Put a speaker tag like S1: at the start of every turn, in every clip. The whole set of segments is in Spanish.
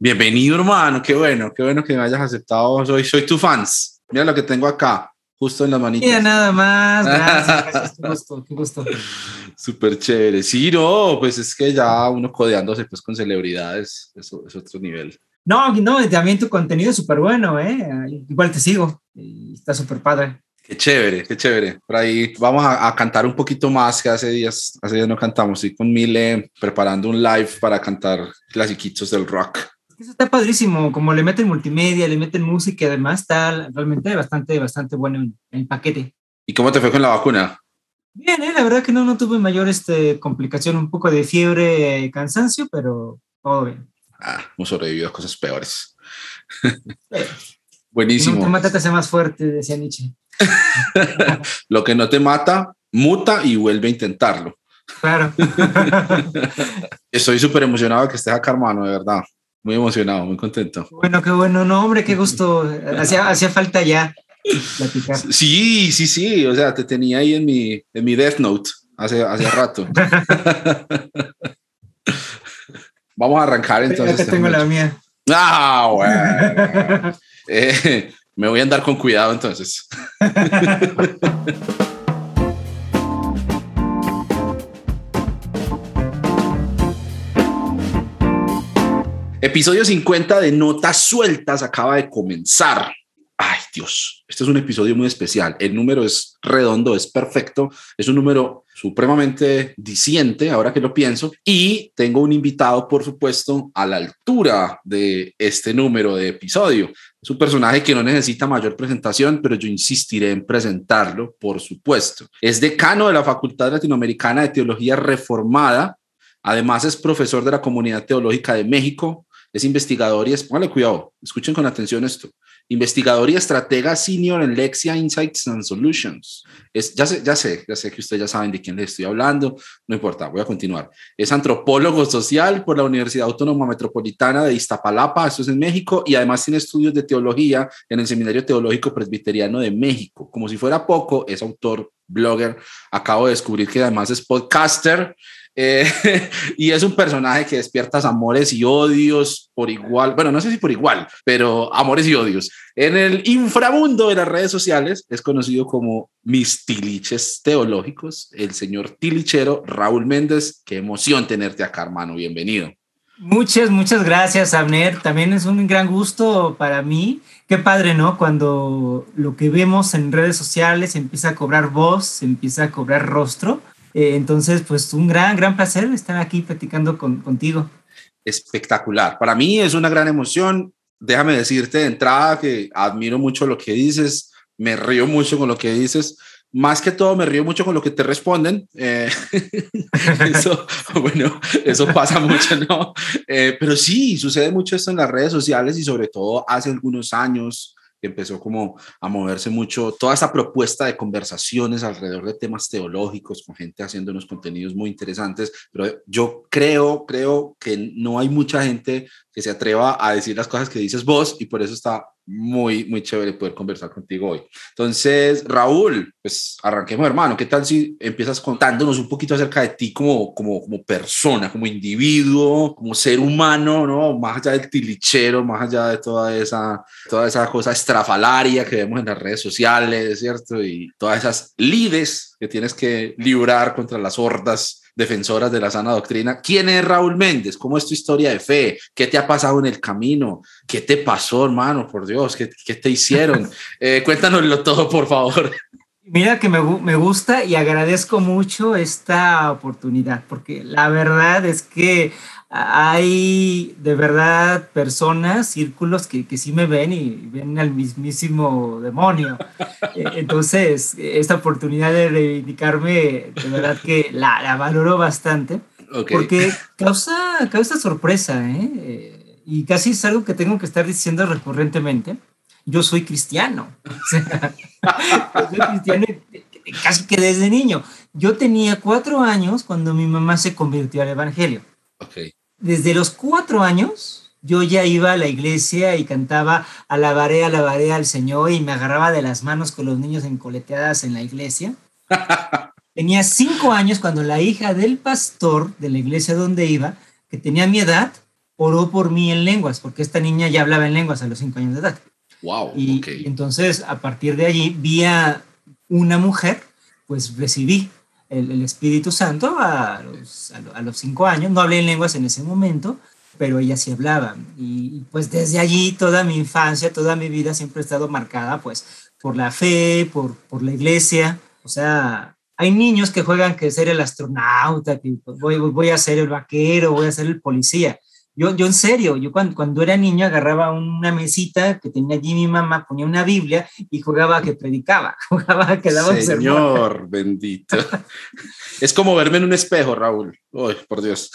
S1: Bienvenido, hermano. Qué bueno, qué bueno que me hayas aceptado. Soy, soy tu fans. Mira lo que tengo acá, justo en las manitas.
S2: Mira, nada más. Gracias, Qué gusto, qué gusto.
S1: Súper chévere. Sí, no, pues es que ya uno codeándose pues con celebridades, eso es otro nivel.
S2: No, no, también tu contenido es súper bueno, ¿eh? Igual te sigo. Está súper padre.
S1: Qué chévere, qué chévere. Por ahí vamos a, cantar un poquito más que hace días, hace días no cantamos. Estoy con Mile preparando un live para cantar clasiquitos del rock.
S2: Eso está padrísimo, como le meten multimedia, le meten música y además está realmente bastante, bastante bueno en el paquete.
S1: ¿Y cómo te fue con la vacuna?
S2: Bien, ¿eh? la verdad que no, no tuve mayor este, complicación, un poco de fiebre, y cansancio, pero todo bien.
S1: Ah, hemos sobrevivido a cosas peores. Buenísimo.
S2: No te mata, te hace más fuerte, decía Nietzsche.
S1: Lo que no te mata, muta y vuelve a intentarlo.
S2: Claro.
S1: Estoy súper emocionado de que estés acá, hermano, de verdad. Muy emocionado, muy contento.
S2: Bueno, qué bueno, no, hombre, qué gusto. Hacía, hacía falta ya platicar.
S1: Sí, sí, sí. O sea, te tenía ahí en mi, en mi Death Note hace, hace rato. Vamos a arrancar entonces.
S2: Ya tengo la mía.
S1: Ah, bueno. Eh, me voy a andar con cuidado entonces. Episodio 50 de Notas Sueltas acaba de comenzar. Ay, Dios, este es un episodio muy especial. El número es redondo, es perfecto, es un número supremamente diciente, ahora que lo pienso, y tengo un invitado, por supuesto, a la altura de este número de episodio. Es un personaje que no necesita mayor presentación, pero yo insistiré en presentarlo, por supuesto. Es decano de la Facultad Latinoamericana de Teología Reformada. Además es profesor de la Comunidad Teológica de México. Es investigador y es, póngale cuidado, escuchen con atención esto investigador y estratega senior en Lexia Insights and Solutions. Es, ya, sé, ya sé, ya sé que ustedes ya saben de quién les estoy hablando, no importa, voy a continuar. Es antropólogo social por la Universidad Autónoma Metropolitana de Iztapalapa, eso es en México, y además tiene estudios de teología en el Seminario Teológico Presbiteriano de México. Como si fuera poco, es autor, blogger, acabo de descubrir que además es podcaster eh, y es un personaje que despierta amores y odios por igual. Bueno, no sé si por igual, pero amores y odios. En el inframundo de las redes sociales es conocido como mis tiliches teológicos, el señor tilichero Raúl Méndez. Qué emoción tenerte acá, hermano. Bienvenido.
S2: Muchas, muchas gracias, Abner. También es un gran gusto para mí. Qué padre, ¿no? Cuando lo que vemos en redes sociales empieza a cobrar voz, empieza a cobrar rostro eh, entonces, pues un gran, gran placer estar aquí platicando contigo.
S1: Espectacular. Para mí es una gran emoción. Déjame decirte de entrada que admiro mucho lo que dices, me río mucho con lo que dices. Más que todo me río mucho con lo que te responden. Eh, eso, bueno, eso pasa mucho, ¿no? Eh, pero sí, sucede mucho esto en las redes sociales y sobre todo hace algunos años que empezó como a moverse mucho toda esta propuesta de conversaciones alrededor de temas teológicos con gente haciendo unos contenidos muy interesantes, pero yo creo, creo que no hay mucha gente que se atreva a decir las cosas que dices vos y por eso está muy, muy chévere poder conversar contigo hoy. Entonces, Raúl, pues arranquemos, hermano. ¿Qué tal si empiezas contándonos un poquito acerca de ti como, como, como persona, como individuo, como ser humano, ¿no? Más allá del tilichero, más allá de toda esa, toda esa cosa estrafalaria que vemos en las redes sociales, ¿cierto? Y todas esas lides que tienes que librar contra las hordas defensoras de la sana doctrina. ¿Quién es Raúl Méndez? ¿Cómo es tu historia de fe? ¿Qué te ha pasado en el camino? ¿Qué te pasó, hermano? Por Dios, ¿qué, qué te hicieron? Eh, cuéntanoslo todo, por favor.
S2: Mira que me, me, gusta y agradezco mucho esta oportunidad, porque la verdad es que hay de verdad personas, círculos que, que sí me ven y ven al mismísimo demonio. Eh, entonces, esta oportunidad de reivindicarme, de verdad que la, la valoro bastante, porque causa, causa sorpresa, ¿eh? ¿eh? Y casi es algo que tengo que estar diciendo recurrentemente. Yo soy cristiano. yo soy cristiano casi que desde niño. Yo tenía cuatro años cuando mi mamá se convirtió al Evangelio.
S1: Okay
S2: desde los cuatro años yo ya iba a la iglesia y cantaba alabaré, alabaré al Señor y me agarraba de las manos con los niños encoleteadas en la iglesia. tenía cinco años cuando la hija del pastor de la iglesia donde iba, que tenía mi edad, oró por mí en lenguas, porque esta niña ya hablaba en lenguas a los cinco años de edad.
S1: Wow.
S2: Y, entonces, a partir de allí, vi a una mujer, pues recibí el, Espíritu Santo a los, a los cinco años. No hablé en lenguas en ese momento, pero ella sí hablaba. Y pues desde allí toda mi infancia, toda mi vida siempre ha estado marcada pues por la fe, por, por la iglesia. O sea, hay niños que juegan que ser el astronauta, que voy, voy a ser el vaquero, voy a ser el policía. Yo, yo en serio, yo cuando, cuando era niño agarraba una mesita que tenía allí mi mamá, ponía una Biblia y jugaba a que predicaba, jugaba a que daba
S1: Señor bendito. es como verme en un espejo, Raúl. Uy, por Dios.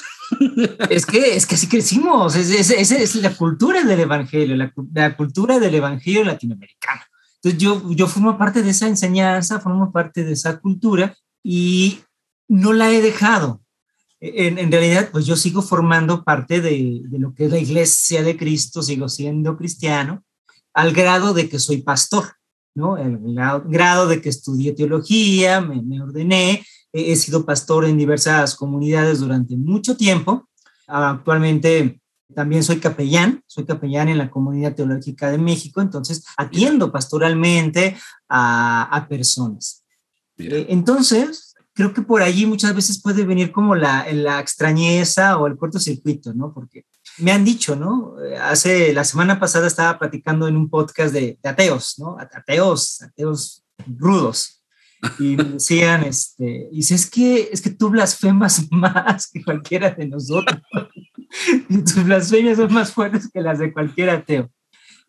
S2: es que, es que así crecimos, esa es, es, la cultura del evangelio, la, la, cultura del evangelio latinoamericano. Entonces yo, yo formo parte de esa enseñanza, formo parte de esa cultura y no la he dejado en, realidad, pues yo sigo formando parte de, lo que es la iglesia de Cristo, sigo siendo cristiano, al grado de que soy pastor, ¿no? El grado de que estudié teología, me, ordené, he, sido pastor en diversas comunidades durante mucho tiempo. Actualmente también soy capellán, soy capellán en la comunidad teológica de México, entonces atiendo pastoralmente a, personas. Eh, entonces, creo que por allí muchas veces puede venir como la, la extrañeza o el cortocircuito, ¿no? Porque me han dicho, ¿no? Hace, la semana pasada estaba platicando en un podcast de, ateos, ¿no? Ateos, ateos rudos. Y me decían, este, y dice, es que, es que tú blasfemas más que cualquiera de nosotros. y tus blasfemias son más fuertes que las de cualquier ateo.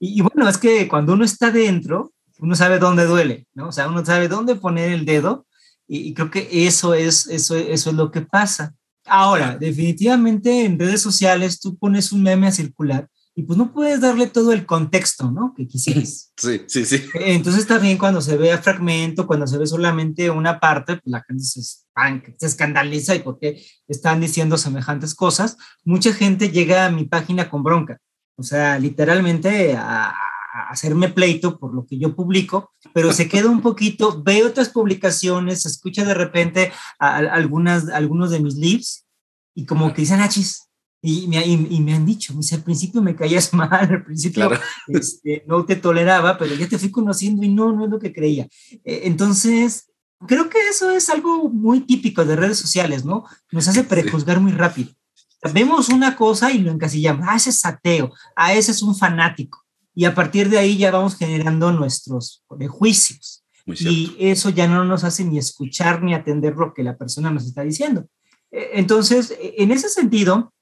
S2: Y, y, bueno, es que cuando uno está dentro, uno sabe dónde duele, ¿no? O sea, uno sabe dónde poner el dedo y, creo que eso es, eso, eso es lo que pasa. Ahora, definitivamente en redes sociales tú pones un meme a circular y pues no puedes darle todo el contexto, ¿no? Que quisieras.
S1: Sí, sí, sí.
S2: Entonces también cuando se ve a fragmento, cuando se ve solamente una parte, pues la gente se, se escandaliza y porque están diciendo semejantes cosas. Mucha gente llega a mi página con bronca. O sea, literalmente a, hacerme pleito por lo que yo publico, pero se queda un poquito, ve otras publicaciones, escucha de repente algunas, algunos de mis lives y como que dicen, achis, ah, y me, y, me han dicho, al principio me caías mal, al principio este, no te toleraba, pero ya te fui conociendo y no, no es lo que creía. E, entonces, creo que eso es algo muy típico de redes sociales, ¿no? Nos hace prejuzgar muy rápido. Vemos una cosa y lo encasillamos, ah, ese es ateo, ah, ese es un fanático y a partir de ahí ya vamos generando nuestros juicios. Y eso ya no nos hace ni escuchar ni atender lo que la persona nos está diciendo. E, entonces, e, en ese sentido,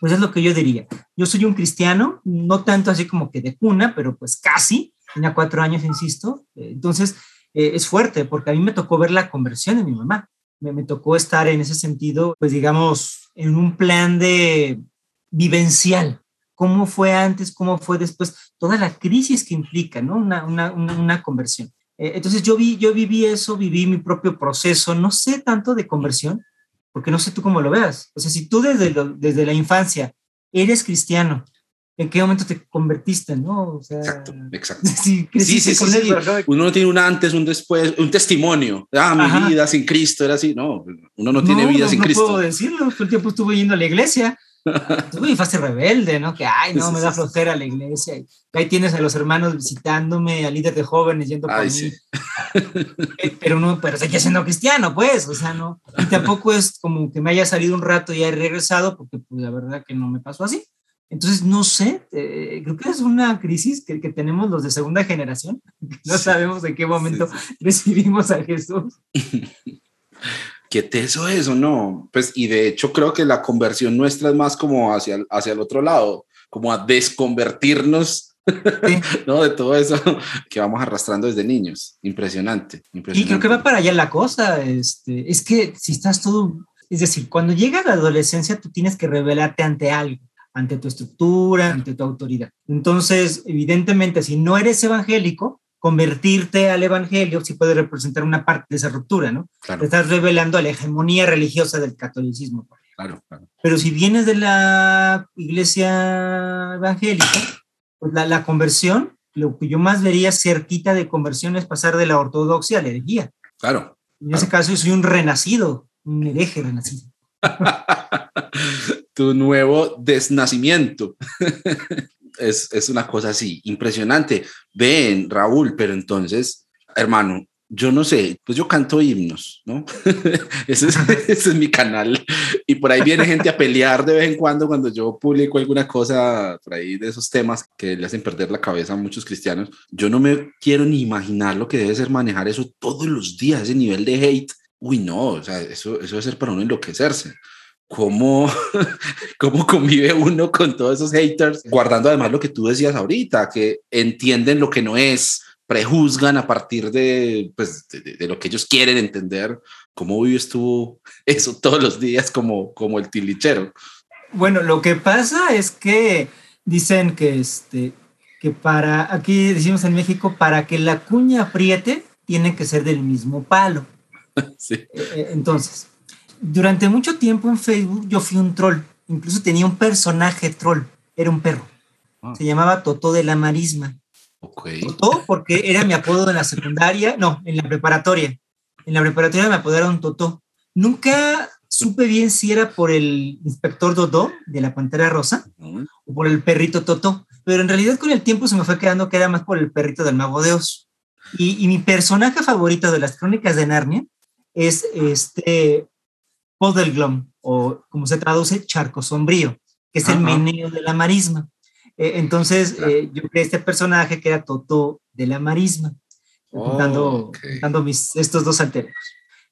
S2: pues es lo que yo diría. Yo soy un cristiano, no tanto así como que de cuna, pero pues casi, tenía cuatro años, insisto. Entonces, e, es fuerte porque a mí me tocó ver la conversión de mi mamá. Me, me tocó estar en ese sentido, pues digamos, en un plan de vivencial, cómo fue antes, cómo fue después, toda la crisis que implica, ¿no? Una, una, una, conversión. Eh, entonces yo, vi, yo viví eso, viví mi propio proceso, no sé tanto de conversión, porque no sé tú cómo lo veas. O sea, si tú desde, desde la infancia eres cristiano, ¿en qué momento te convertiste, no?
S1: O sea, exacto, exacto. sí, sí, sí, Uno no tiene un antes, un después, un testimonio. Ah, mi vida sin Cristo era así. No, uno no tiene vida sin Cristo. No
S2: puedo decirlo, todo el tiempo estuve yendo a la iglesia. Uy, fase rebelde, ¿no? Que, ay, no, me da flojera la iglesia. Ahí tienes a los hermanos visitándome, al líder de jóvenes yendo por mí. Eh, pero no, pero seguía siendo cristiano, pues, o sea, no. Y tampoco es como que me haya salido un rato y haya regresado, porque pues la verdad que no me pasó así. Entonces, no sé, eh, creo que es una crisis que, que, tenemos los de segunda generación. No sabemos en qué momento recibimos a Jesús.
S1: qué teso eso, ¿no? Pues, y de hecho creo que la conversión nuestra es más como hacia, hacia el otro lado, como a desconvertirnos, ¿no? De todo eso que vamos arrastrando desde niños. Impresionante, impresionante.
S2: Y creo que va para allá la cosa, este, es que si estás todo, es decir, cuando llega la adolescencia tú tienes que revelarte ante algo ante tu estructura, ante tu autoridad. Entonces, evidentemente, si no eres evangélico, convertirte al evangelio sí puede representar una parte de esa ruptura, ¿no? Te estás revelando a la hegemonía religiosa del catolicismo.
S1: Claro, claro.
S2: Pero si vienes de la iglesia evangélica, pues la, la, conversión, lo que yo más vería cerquita de conversión es pasar de la ortodoxia a la herejía.
S1: Claro.
S2: En ese caso yo soy un renacido, un hereje renacido.
S1: tu nuevo desnacimiento. es, es una cosa así, impresionante. Ven, Raúl, pero entonces, hermano, yo no sé, pues yo canto himnos, ¿no? ese, es, ese, es, mi canal. Y por ahí viene gente a pelear de vez en cuando cuando yo publico alguna cosa por ahí de esos temas que le hacen perder la cabeza a muchos cristianos. Yo no me quiero ni imaginar lo que debe ser manejar eso todos los días, ese nivel de hate. Uy, no, o sea, eso, eso debe ser para uno enloquecerse. ¿Cómo, ¿Cómo convive uno con todos esos haters? Guardando además lo que tú decías ahorita, que entienden lo que no es, prejuzgan a partir de, pues, de, de, lo que ellos quieren entender. ¿Cómo vives tú eso todos los días como, como el tilichero?
S2: Bueno, lo que pasa es que dicen que, este, que para, aquí decimos en México, para que la cuña apriete, tiene que ser del mismo palo.
S1: Sí.
S2: Entonces, durante mucho tiempo en Facebook yo fui un troll, incluso tenía un personaje troll, era un perro. Ah. Se llamaba Totó de la Marisma.
S1: Okay.
S2: Totó porque era mi apodo en la secundaria, no, en la preparatoria. En la preparatoria me apodaron Totó. Nunca supe bien si era por el inspector Dodó de la Pantera Rosa o por el perrito Totó, pero en realidad con el tiempo se me fue quedando que era más por el perrito del Mago de Oz. Y, y mi personaje favorito de las crónicas de Narnia es este Podelglom, o como se traduce, charco sombrío, que es el meneo de la marisma. Eh, entonces, claro. eh, yo creé este personaje que era Toto de la marisma, oh, juntando, okay. juntando mis, estos dos alternos.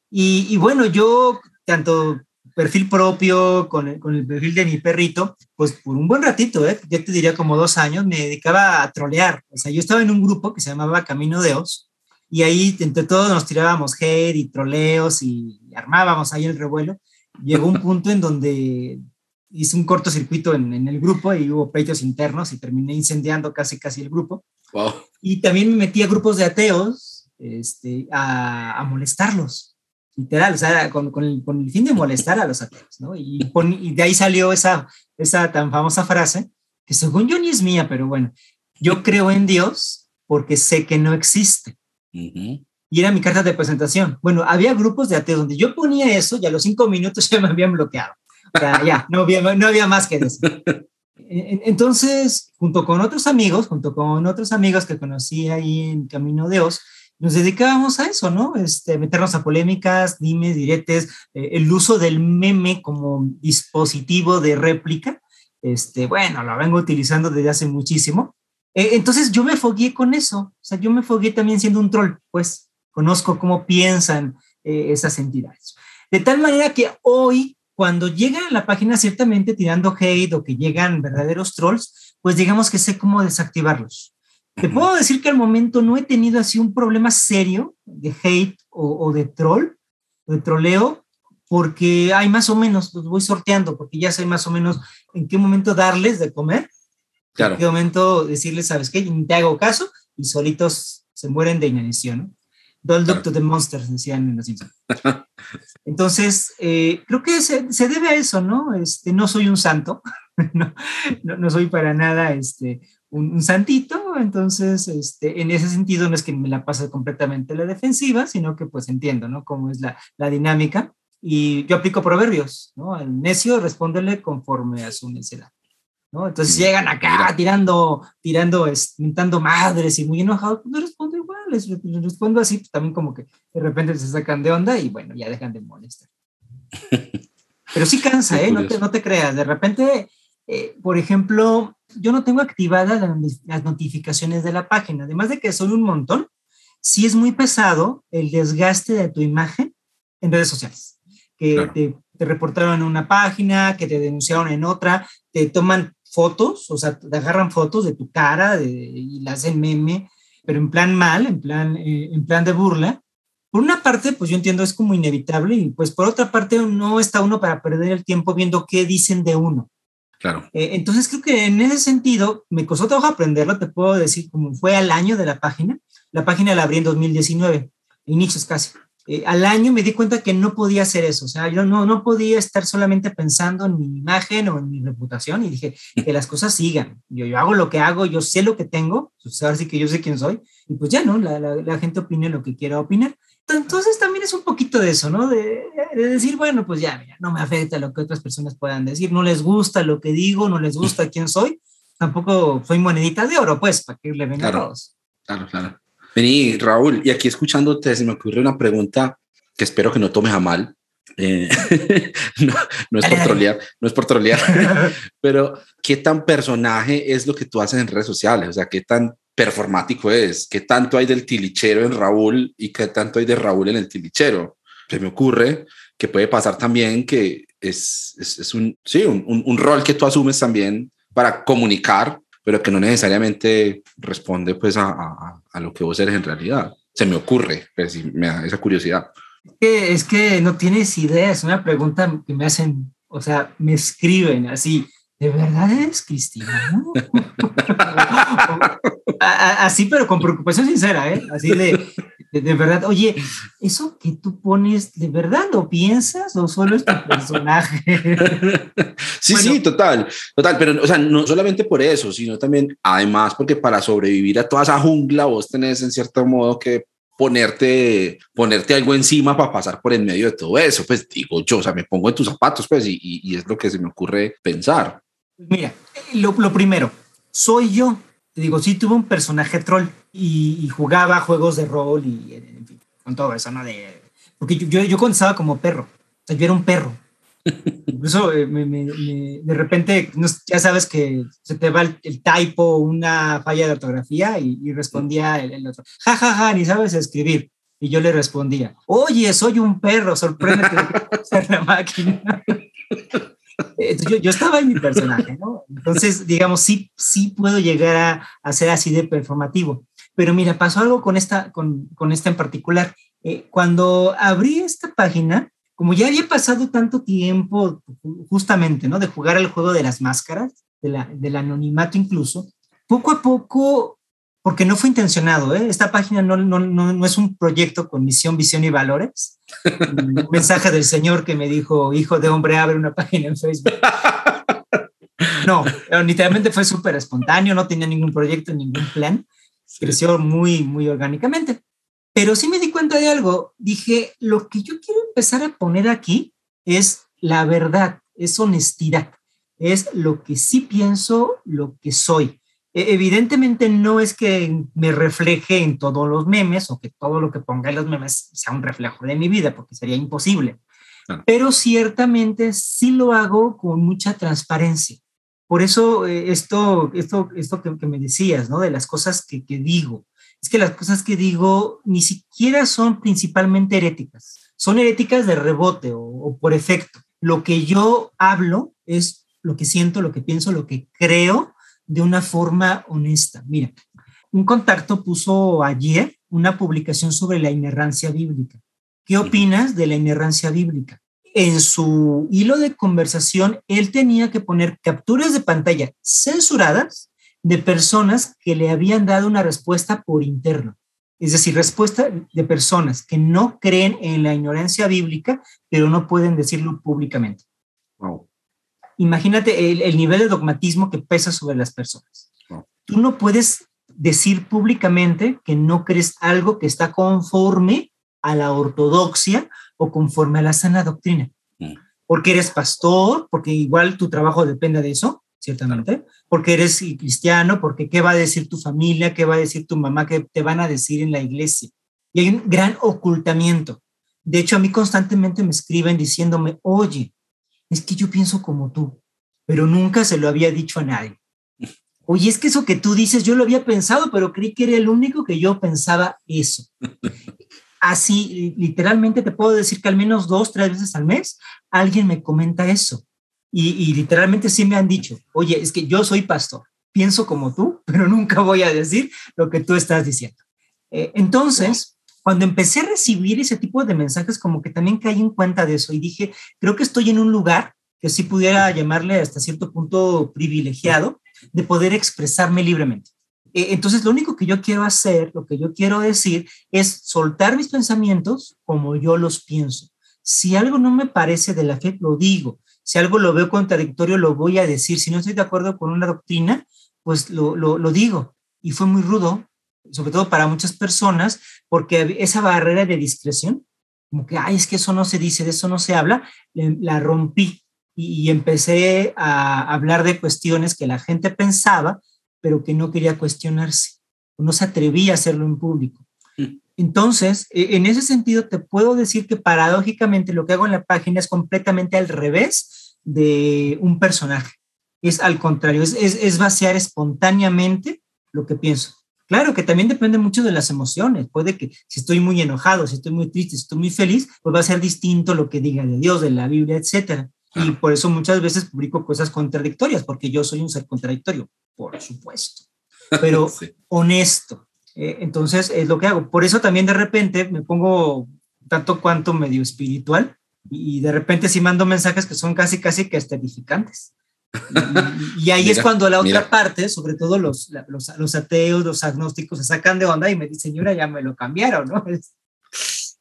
S2: Y, y, bueno, yo, tanto perfil propio con el, con el, perfil de mi perrito, pues por un buen ratito, ¿eh? yo te diría como dos años, me dedicaba a trolear. O sea, yo estaba en un grupo que se llamaba Camino de Oz, y ahí entre todos nos tirábamos hate y troleos y armábamos ahí el revuelo. Llegó un punto en donde hice un cortocircuito en, en el grupo y hubo pleitos internos y terminé incendiando casi casi el grupo.
S1: Wow.
S2: Y también me metí a grupos de ateos este, a, a molestarlos, literal, o sea, con, con, el, con, el, fin de molestar a los ateos, ¿no? Y, pon, y de ahí salió esa, esa tan famosa frase, que según yo ni es mía, pero bueno, yo creo en Dios porque sé que no existe.
S1: Uh -huh.
S2: Y era mi carta de presentación. Bueno, había grupos de ateos donde yo ponía eso y a los cinco minutos ya me habían bloqueado. O sea, ya, no había, no había más que decir. Entonces, junto con otros amigos, junto con otros amigos que conocí ahí en Camino de Oz, nos dedicábamos a eso, ¿no? Este, meternos a polémicas, dimes, diretes, eh, el uso del meme como dispositivo de réplica. Este, bueno, lo vengo utilizando desde hace muchísimo. Eh, entonces yo me fogué con eso, o sea, yo me fogué también siendo un troll, pues conozco cómo piensan eh, esas entidades. De tal manera que hoy, cuando llegan a la página ciertamente tirando hate o que llegan verdaderos trolls, pues digamos que sé cómo desactivarlos. Te puedo decir que al momento no he tenido así un problema serio de hate o, o de troll, de troleo, porque hay más o menos, los voy sorteando, porque ya sé más o menos en qué momento darles de comer
S1: Claro.
S2: En qué momento decirles, ¿sabes qué? Ni te hago caso y solitos se mueren de inanición, ¿no? Don't look to the monsters, decían en los Simpsons. Entonces, eh, creo que se, se, debe a eso, ¿no? Este, no soy un santo, no, no, no, soy para nada este, un, un, santito, entonces, este, en ese sentido no es que me la pase completamente la defensiva, sino que pues entiendo, ¿no? Cómo es la, la dinámica. Y yo aplico proverbios, ¿no? Al necio respóndele conforme a su necedad. ¿no? Entonces llegan acá tirando, tirando, mentando madres y muy enojados, pues respondo igual, les, les respondo así, pues también como que de repente se sacan de onda y bueno, ya dejan de molestar. Pero sí cansa, ¿eh? No te, no te creas, de repente, eh, por ejemplo, yo no tengo activadas las notificaciones de la página, además de que son un montón, sí es muy pesado el desgaste de tu imagen en redes sociales, que claro. te, te reportaron en una página, que te denunciaron en otra, te toman fotos, o sea, te agarran fotos de tu cara de, y la hacen meme, pero en plan mal, en plan, eh, en plan de burla. Por una parte, pues yo entiendo es como inevitable y pues por otra parte no está uno para perder el tiempo viendo qué dicen de uno.
S1: Claro.
S2: Eh, entonces creo que en ese sentido me costó trabajo aprenderlo, te puedo decir como fue al año de la página. La página la abrí en 2019, inicios casi eh, al año me di cuenta que no podía hacer eso, o sea, yo no, no podía estar solamente pensando en mi imagen o en mi reputación y dije que las cosas sigan, yo, yo hago lo que hago, yo sé lo que tengo, pues ahora sí que yo sé quién soy y pues ya, ¿no? La, la, la gente opine lo que quiera opinar. entonces también es un poquito de eso, ¿no? De, decir, bueno, pues ya, mira, no me afecta lo que otras personas puedan decir, no les gusta lo que digo, no les gusta quién soy, tampoco soy monedita de oro, pues, para que le venga
S1: claro,
S2: a todos.
S1: Claro, claro. Vení, Raúl, y aquí escuchándote se me ocurre una pregunta que espero que no tomes a mal. Eh, no, es por trolear, no es por trolear, pero ¿qué tan personaje es lo que tú haces en redes sociales? O sea, ¿qué tan performático es? ¿Qué tanto hay del tilichero en Raúl y qué tanto hay de Raúl en el tilichero? Se me ocurre que puede pasar también que es, es, un, sí, un, un, rol que tú asumes también para comunicar, pero que no necesariamente responde pues a, a, a lo que vos eres en realidad. Se me ocurre, pues, me da esa curiosidad.
S2: Es que no tienes idea, es una pregunta que me hacen, o sea, me escriben así, ¿de verdad eres cristiano? así, pero con preocupación sincera, ¿eh? Así de, de, verdad, oye, ¿eso que tú pones, de verdad lo piensas o solo es tu personaje?
S1: sí, sí, total, total, pero, o sea, no solamente por eso, sino también, además, porque para sobrevivir a toda esa jungla vos tenés en cierto modo que ponerte, ponerte algo encima para pasar por en medio de todo eso. Pues digo yo, o sea, me pongo en tus zapatos, pues, y, y, es lo que se me ocurre pensar.
S2: Mira, lo, lo primero, soy yo. Te digo, sí tuve un personaje troll y, jugaba juegos de rol y, en fin, con todo eso, ¿no? De, porque yo, yo, yo como perro, o sea, yo era un perro. Incluso eh, de repente, ya sabes que se te va el, el typo, una falla de ortografía y, respondía el, otro, ja, ja, ja, ni sabes escribir. Y yo le respondía, oye, soy un perro, sorpréndete de ser la máquina. Yo, estaba en mi personaje, ¿no? Entonces, digamos, sí, sí puedo llegar a, a ser así de performativo. Pero mira, pasó algo con esta, con, con esta en particular. Eh, cuando abrí esta página, como ya había pasado tanto tiempo justamente, ¿no? De jugar al juego de las máscaras, de la, del anonimato incluso, poco a poco, porque no fue intencionado, ¿eh? Esta página no, no, no, no es un proyecto con misión, visión y valores. un mensaje del Señor que me dijo, hijo de hombre, abre una página en Facebook. No, literalmente fue súper espontáneo, no tenía ningún proyecto, ningún plan. Creció muy, muy orgánicamente. Pero sí me di cuenta de algo. Dije, lo que yo quiero empezar a poner aquí es la verdad, es honestidad, es lo que sí pienso, lo que soy. E, evidentemente no es que me refleje en todos los memes o que todo lo que ponga en los memes sea un reflejo de mi vida, porque sería imposible. Pero ciertamente sí lo hago con mucha transparencia. Por eso eh, esto, esto, esto que, me decías, ¿no? De las cosas que, que digo es que las cosas que digo ni siquiera son principalmente heréticas, son heréticas de rebote o, por efecto. Lo que yo hablo es lo que siento, lo que pienso, lo que creo de una forma honesta. Mira, un contacto puso ayer una publicación sobre la inerrancia bíblica. ¿Qué opinas de la inerrancia bíblica? En su hilo de conversación, él tenía que poner capturas de pantalla censuradas de personas que le habían dado una respuesta por interno. Es decir, respuesta de personas que no creen en la ignorancia bíblica, pero no pueden decirlo públicamente. Imagínate el, nivel de dogmatismo que pesa sobre las personas. Tú no puedes decir públicamente que no crees algo que está conforme a la ortodoxia o conforme a la sana doctrina. Mm. Porque eres pastor, porque igual tu trabajo depende de eso, ciertamente, porque eres cristiano, porque qué va a decir tu familia, qué va a decir tu mamá, qué te van a decir en la iglesia. Y hay un gran ocultamiento. De hecho, a mí constantemente me escriben diciéndome, oye, es que yo pienso como tú, pero nunca se lo había dicho a nadie. Oye, es que eso que tú dices, yo lo había pensado, pero creí que era el único que yo pensaba eso. Así, literalmente te puedo decir que al menos dos, tres veces al mes alguien me comenta eso. Y, literalmente sí me han dicho, oye, es que yo soy pastor, pienso como tú, pero nunca voy a decir lo que tú estás diciendo. Eh, entonces, cuando empecé a recibir ese tipo de mensajes, como que también caí en cuenta de eso y dije, creo que estoy en un lugar que sí pudiera llamarle hasta cierto punto privilegiado de poder expresarme libremente. Eh, entonces, lo único que yo quiero hacer, lo que yo quiero decir, es soltar mis pensamientos como yo los pienso. Si algo no me parece de la fe, lo digo. Si algo lo veo contradictorio, lo voy a decir. Si no estoy de acuerdo con una doctrina, pues lo, lo, digo. Y fue muy rudo sobre todo para muchas personas, porque esa barrera de discreción, como que, ay, es que eso no se dice, de eso no se habla, la rompí y, empecé a hablar de cuestiones que la gente pensaba, pero que no quería cuestionarse, no se atrevía a hacerlo en público. Mm. Entonces, e, en ese sentido, te puedo decir que paradójicamente lo que hago en la página es completamente al revés de un personaje. Es al contrario, es, es vaciar espontáneamente lo que pienso. Claro que también depende mucho de las emociones. Puede que si estoy muy enojado, si estoy muy triste, si estoy muy feliz, pues va a ser distinto lo que diga de Dios, de la Biblia, etcétera. Y por eso muchas veces publico cosas contradictorias, porque yo soy un ser contradictorio, por supuesto, pero honesto. Eh, entonces es lo que hago. Por eso también de repente me pongo tanto cuanto medio espiritual y de repente sí mando mensajes que son casi, casi que esterificantes. Y, ahí es cuando la otra parte, sobre todo los, los, los, ateos, los agnósticos, se sacan de onda y me dicen, señora, ya me lo cambiaron, ¿no?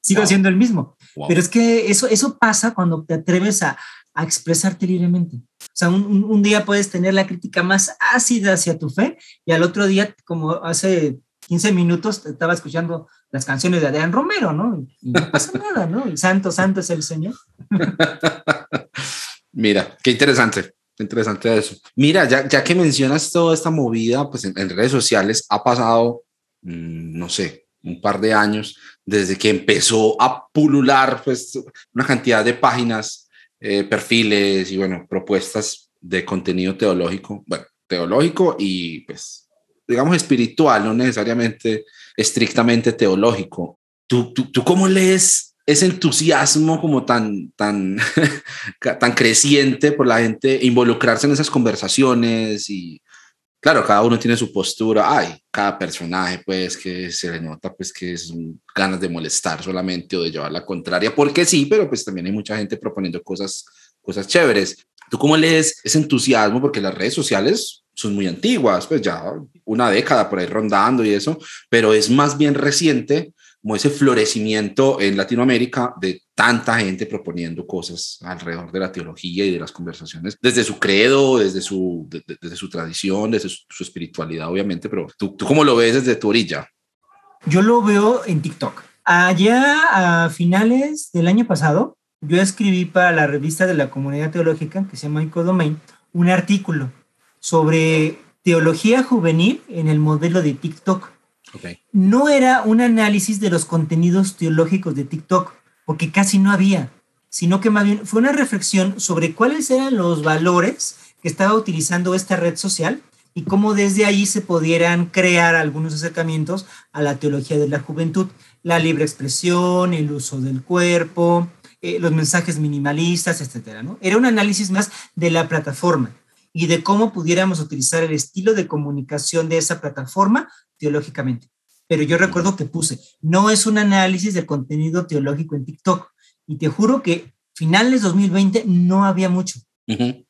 S2: sigo siendo el mismo. Pero es que eso, eso pasa cuando te atreves a, a expresarte libremente. O sea, un, un, día puedes tener la crítica más ácida hacia tu fe y al otro día, como hace 15 minutos, estaba escuchando las canciones de Adrián Romero, ¿no? Y no pasa nada, ¿no? Y santo, santo es el Señor.
S1: Mira, qué interesante. Interesante eso. Mira, ya, ya que mencionas toda esta movida, pues en, redes sociales ha pasado, mm, no sé, un par de años desde que empezó a pulular pues una cantidad de páginas, eh, perfiles y bueno, propuestas de contenido teológico, bueno, teológico y pues digamos espiritual, no necesariamente estrictamente teológico. ¿Tú, tú, tú cómo lees ese entusiasmo como tan, tan, tan creciente por la gente involucrarse en esas conversaciones y claro, cada uno tiene su postura, hay cada personaje pues que se le nota pues que es ganas de molestar solamente o de llevar la contraria, porque sí, pero pues también hay mucha gente proponiendo cosas, cosas chéveres. ¿Tú cómo lees ese entusiasmo? Porque las redes sociales son muy antiguas, pues ya una década por ahí rondando y eso, pero es más bien reciente como ese florecimiento en Latinoamérica de tanta gente proponiendo cosas alrededor de la teología y de las conversaciones, desde su credo, desde su, desde su tradición, desde su, espiritualidad, obviamente, pero ¿tú, ¿tú cómo lo ves desde tu orilla?
S2: Yo lo veo en TikTok. Allá a finales del año pasado, yo escribí para la revista de la comunidad teológica, que se llama Domain, un artículo sobre teología juvenil en el modelo de TikTok. No era un análisis de los contenidos teológicos de TikTok, porque casi no había, sino que más bien fue una reflexión sobre cuáles eran los valores que estaba utilizando esta red social y cómo desde ahí se pudieran crear algunos acercamientos a la teología de la juventud, la libre expresión, el uso del cuerpo, eh, los mensajes minimalistas, etcétera, ¿no? Era un análisis más de la plataforma y de cómo pudiéramos utilizar el estilo de comunicación de esa plataforma teológicamente. Pero yo recuerdo que puse, no es un análisis del contenido teológico en TikTok. Y te juro que finales 2020 no había mucho.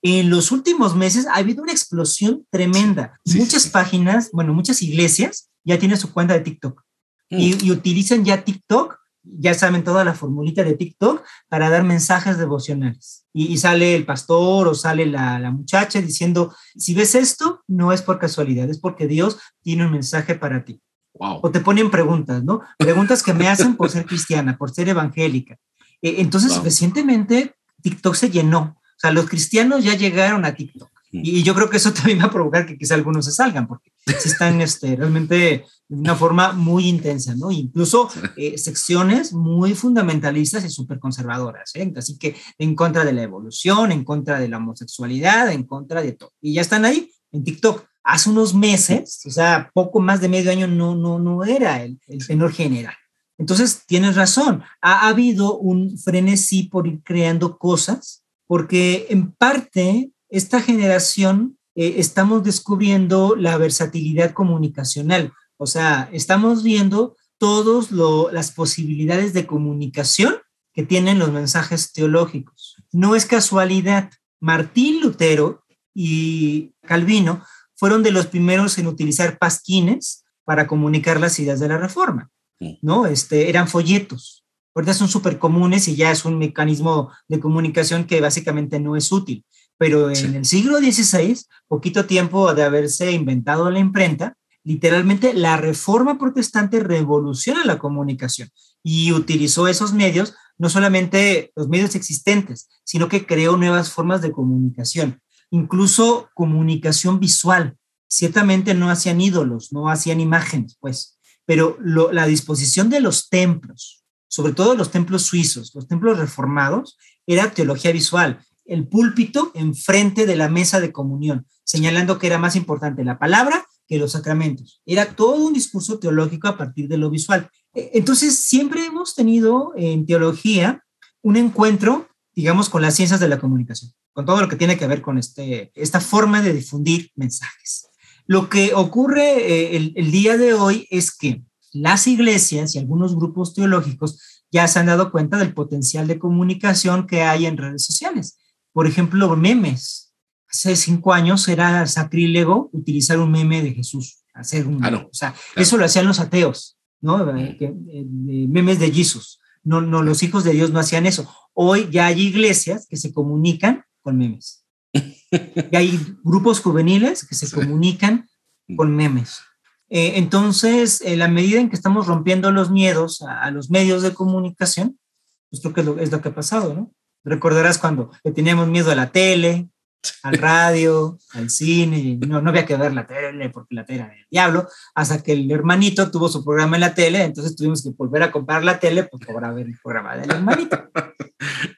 S2: En los últimos meses ha habido una explosión tremenda. muchas páginas, bueno, muchas iglesias ya tienen su cuenta de TikTok y, mm. y, utilizan ya TikTok ya saben toda la formulita de TikTok para dar mensajes devocionales. Y, sale el pastor o sale la, la, muchacha diciendo, si ves esto, no es por casualidad, es porque Dios tiene un mensaje para ti. O te ponen preguntas, ¿no? Preguntas que me hacen por ser cristiana, por ser evangélica. Eh, entonces, recientemente TikTok se llenó. O sea, los cristianos ya llegaron a TikTok. Y yo creo que eso también va a provocar que quizá algunos se salgan, porque si están este, realmente de una forma muy intensa, ¿no? Incluso eh, secciones muy fundamentalistas y súper conservadoras, ¿eh? Así que en contra de la evolución, en contra de la homosexualidad, en contra de todo. Y ya están ahí en TikTok. Hace unos meses, o sea, poco más de medio año, no, no, no era el, el tenor general. Entonces, tienes razón, ha habido un frenesí por ir creando cosas, porque en parte esta generación eh, estamos descubriendo la versatilidad comunicacional. O sea, estamos viendo todas las posibilidades de comunicación que tienen los mensajes teológicos. No es casualidad. Martín Lutero y Calvino fueron de los primeros en utilizar pasquines para comunicar las ideas de la reforma, ¿no? Este, eran folletos. Ahorita son súper comunes y ya es un mecanismo de comunicación que básicamente no es útil pero en el siglo XVI, poquito tiempo de haberse inventado la imprenta, literalmente la reforma protestante revoluciona la comunicación y utilizó esos medios, no solamente los medios existentes, sino que creó nuevas formas de comunicación, incluso comunicación visual. Ciertamente no hacían ídolos, no hacían imágenes, pues, pero la disposición de los templos, sobre todo los templos suizos, los templos reformados, era teología visual. El púlpito enfrente de la mesa de comunión, señalando que era más importante la palabra que los sacramentos. Era todo un discurso teológico a partir de lo visual. E, entonces, siempre hemos tenido en teología un encuentro, digamos, con las ciencias de la comunicación, con todo lo que tiene que ver con este, esta forma de difundir mensajes. Lo que ocurre eh, el, día de hoy es que las iglesias y algunos grupos teológicos ya se han dado cuenta del potencial de comunicación que hay en redes sociales. Por ejemplo, memes hace cinco años era sacrílego utilizar un meme de Jesús, hacer un,
S1: ah,
S2: o sea, eso lo hacían los ateos, ¿no? Eh, eh, memes de Jesús. No, no, los hijos de Dios no hacían eso. Hoy ya hay iglesias que se comunican con memes. y hay grupos juveniles que se comunican mm. con memes. Eh, entonces, en la medida en que estamos rompiendo los miedos a, los medios de comunicación, pues creo que es lo, es lo que ha pasado, ¿no? Recordarás cuando le teníamos miedo a la tele, al radio, al cine, no, no había que ver la tele porque la tele era del diablo, hasta que el hermanito tuvo su programa en la tele, entonces tuvimos que volver a comprar la tele pues, para ver el programa del hermanito.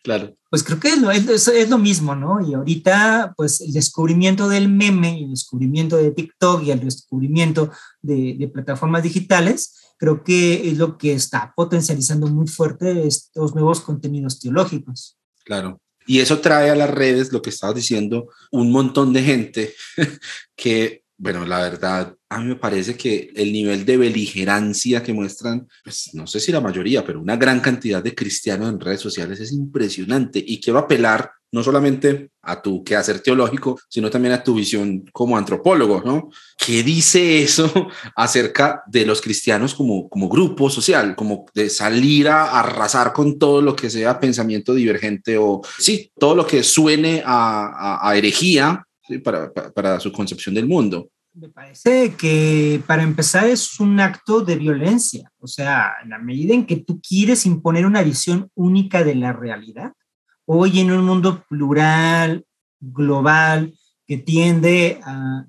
S1: Claro.
S2: Pues creo que es lo, es, es lo mismo, ¿no? Y ahorita, pues el descubrimiento del meme, y el descubrimiento de TikTok y el descubrimiento de, de plataformas digitales, creo que es lo que está potencializando muy fuerte estos nuevos contenidos teológicos.
S1: Claro. Y eso trae a las redes, lo que estabas diciendo, un montón de gente que, bueno, la verdad, a mí me parece que el nivel de beligerancia que muestran, pues no sé si la mayoría, pero una gran cantidad de cristianos en redes sociales es impresionante. Y quiero apelar no solamente a tu quehacer teológico, sino también a tu visión como antropólogo, ¿no? ¿Qué dice eso acerca de los cristianos como, como grupo social, como de salir a arrasar con todo lo que sea pensamiento divergente o, sí, todo lo que suene a, a, herejía para, para su concepción del mundo?
S2: Me parece que para empezar es un acto de violencia, o sea, en la medida en que tú quieres imponer una visión única de la realidad, hoy en un mundo plural, global, que tiende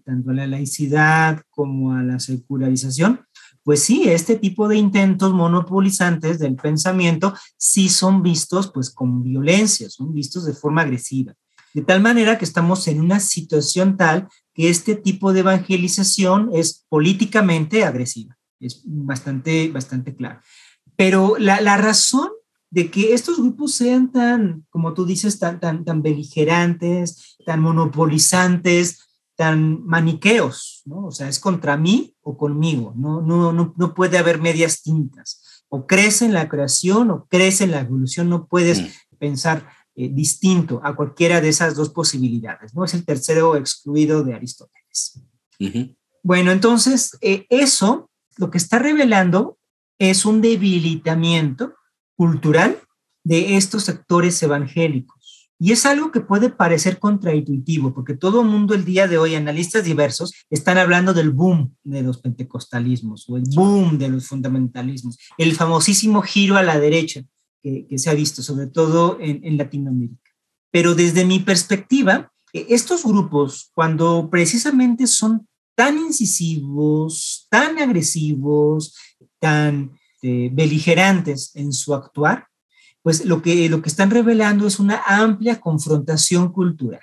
S2: tanto a la laicidad como a la secularización, pues sí, este tipo de intentos monopolizantes del pensamiento sí son vistos pues con violencia, son vistos de forma agresiva. De tal manera que estamos en una situación tal que este tipo de evangelización es políticamente agresiva. Es bastante, bastante claro. Pero la, la razón de que estos grupos sean tan, como tú dices, tan, tan, tan beligerantes, tan monopolizantes, tan maniqueos, ¿no? O sea, es contra mí o conmigo, no, no, no, no puede haber medias tintas. O crece en la creación o crece en la evolución, no puedes mm. pensar eh, distinto a cualquiera de esas dos posibilidades, ¿no? Es el tercero excluido de Aristóteles. Bueno, entonces, eh, eso lo que está revelando es un debilitamiento cultural de estos sectores evangélicos. Y es algo que puede parecer contraintuitivo, porque todo el mundo el día de hoy, analistas diversos, están hablando del boom de los pentecostalismos o el boom de los fundamentalismos, el famosísimo giro a la derecha que, se ha visto, sobre todo en, en Latinoamérica. Pero desde mi perspectiva, e, estos grupos, cuando precisamente son tan incisivos, tan agresivos, tan este, beligerantes en su actuar, pues lo que, lo que están revelando es una amplia confrontación cultural.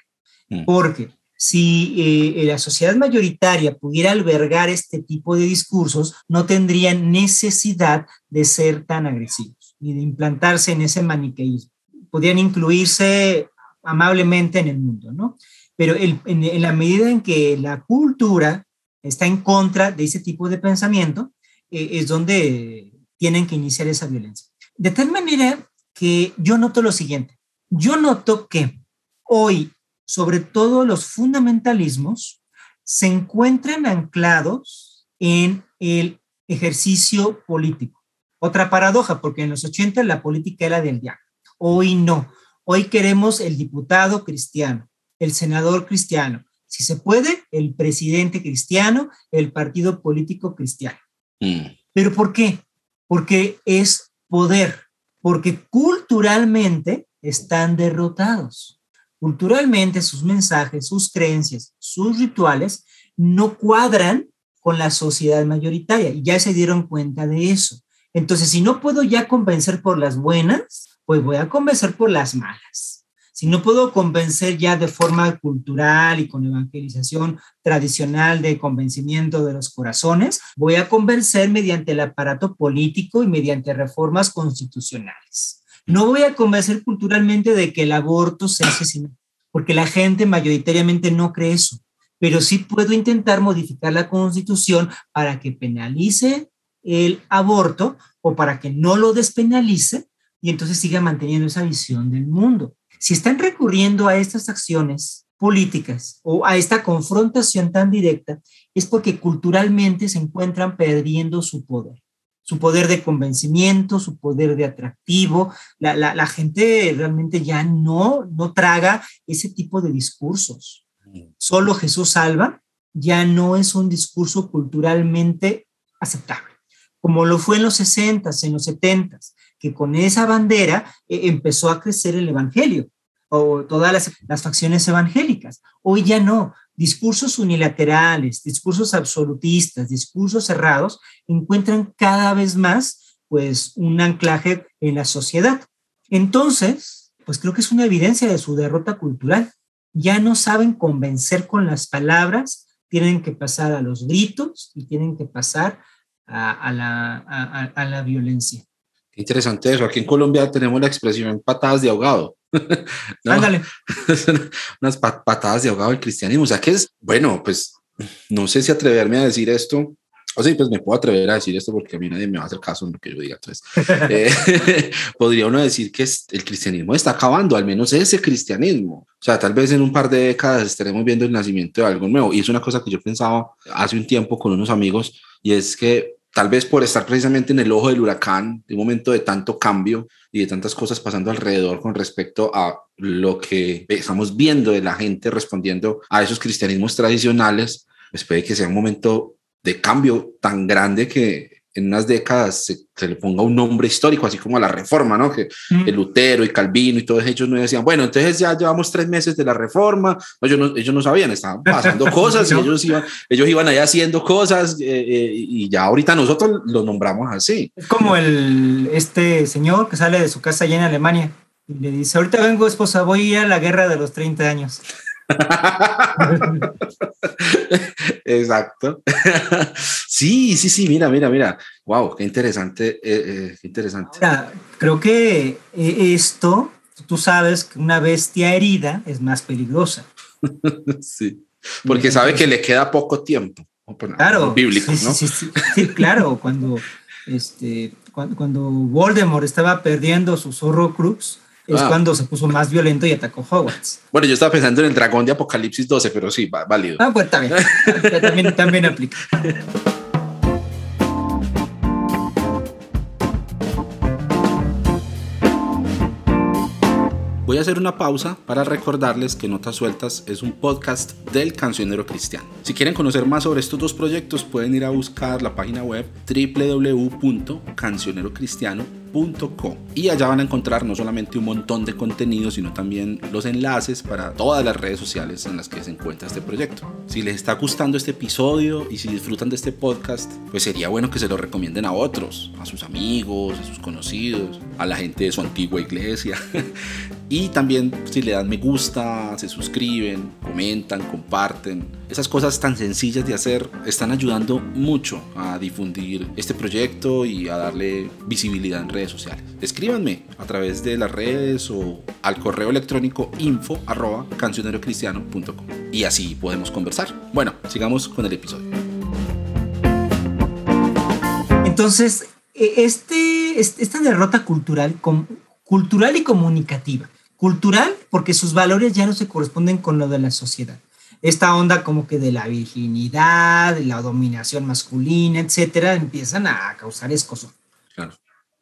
S2: Mm. Porque si eh, la sociedad mayoritaria pudiera albergar este tipo de discursos, no tendrían necesidad de ser tan agresivos ni de implantarse en ese maniqueísmo. Podrían incluirse amablemente en el mundo, ¿no? Pero en, en, la medida en que la cultura está en contra de ese tipo de pensamiento, eh, es donde tienen que iniciar esa violencia. De tal manera que yo noto lo siguiente. Yo noto que hoy, sobre todo los fundamentalismos, se encuentran anclados en el ejercicio político. Otra paradoja, porque en los 80 la política era del diablo. Hoy no. Hoy queremos el diputado cristiano, el senador cristiano, si se puede, el presidente cristiano, el partido político cristiano. Mm. ¿Pero por qué? Porque es poder, porque culturalmente están derrotados. Culturalmente sus mensajes, sus creencias, sus rituales no cuadran con la sociedad mayoritaria y ya se dieron cuenta de eso. Entonces, si no puedo ya convencer por las buenas, pues voy a convencer por las malas. Si no puedo convencer ya de forma cultural y con evangelización tradicional de convencimiento de los corazones, voy a convencer mediante el aparato político y mediante reformas constitucionales. No voy a convencer culturalmente de que el aborto sea asesinato, porque la gente mayoritariamente no cree eso pero sí puedo intentar modificar la constitución para que penalice el aborto o para que no lo despenalice y entonces siga manteniendo esa visión del mundo. Si están recurriendo a estas acciones políticas o a esta confrontación tan directa, es porque culturalmente se encuentran perdiendo su poder, su poder de convencimiento, su poder de atractivo. La, la gente realmente ya no, no traga ese tipo de discursos solo Jesús salva, ya no es un discurso culturalmente aceptable, como lo fue en los 60, en los 70, que con esa bandera eh, empezó a crecer el Evangelio o todas las, las facciones evangélicas. Hoy ya no, discursos unilaterales, discursos absolutistas, discursos cerrados, encuentran cada vez más pues un anclaje en la sociedad. Entonces, pues creo que es una evidencia de su derrota cultural ya no saben convencer con las palabras, tienen que pasar a los gritos y tienen que pasar a, la, a, la, violencia.
S1: Qué interesante eso. Aquí en Colombia tenemos la expresión patadas de ahogado.
S2: Ándale.
S1: Unas patadas de ahogado del cristianismo. O sea que es, bueno, pues no sé si atreverme a decir esto, o sea, pues me puedo atrever a decir esto porque a mí nadie me va a hacer caso en lo que yo diga. Entonces, eh, podría uno decir que el cristianismo está acabando, al menos ese cristianismo. O sea, tal vez en un par de décadas estaremos viendo el nacimiento de algo nuevo. Y es una cosa que yo pensaba hace un tiempo con unos amigos, y es que tal vez por estar precisamente en el ojo del huracán, de un momento de tanto cambio y de tantas cosas pasando alrededor con respecto a lo que estamos viendo de la gente respondiendo a esos cristianismos tradicionales, pues puede que sea un momento de cambio tan grande que en unas décadas se, le ponga un nombre histórico, así como a la reforma, ¿no? Que el Lutero y Calvino y todos ellos no decían, bueno, entonces ya llevamos tres meses de la reforma, ellos, no, ellos no sabían, estaban pasando cosas y ellos iban, ellos iban allá haciendo cosas eh, eh, y ya ahorita nosotros lo nombramos así.
S2: Es como el, este señor que sale de su casa allá en Alemania y le dice, ahorita vengo esposa, voy a ir a la guerra de los 30 años.
S1: Exacto. sí, sí, sí, mira, mira, mira. Wow, qué interesante, eh, eh, qué interesante.
S2: creo que eh, esto, tú sabes que una bestia herida es más peligrosa.
S1: sí, porque sabe que le queda poco tiempo.
S2: Claro, bíblico, ¿no? Sí, sí, claro, cuando, este, cuando, cuando Voldemort estaba perdiendo su zorro Crux, es ah. cuando se puso más violento y atacó Hogwarts.
S1: Bueno, yo estaba pensando en el dragón de Apocalipsis 12, pero sí, válido.
S2: Ah, pues también, también, también aplica.
S1: Voy a hacer una pausa para recordarles que Notas Sueltas es un podcast del cancionero cristiano. Si quieren conocer más sobre estos dos proyectos, pueden ir a buscar la página web www.cancionerocristiano.com y allá van a encontrar no solamente un montón de contenido, sino también los enlaces para todas las redes sociales en las que se encuentra este proyecto. Si les está gustando este episodio y si disfrutan de este podcast, pues sería bueno que se lo recomienden a otros, a sus amigos, a sus conocidos, a la gente de su antigua iglesia. y también si le dan me gusta, se suscriben, comentan, comparten. Esas cosas tan sencillas de hacer están ayudando mucho a difundir este proyecto y a darle visibilidad en redes sociales. Escríbanme a través de las redes o al correo electrónico info y así podemos conversar. Bueno, sigamos con el episodio.
S2: Entonces, e, este, esta derrota cultural, cultural y comunicativa. Cultural porque sus valores ya no se corresponden con lo de la sociedad. Esta onda como que de la virginidad, de la dominación masculina, etcétera, empiezan a causar escosor. Claro.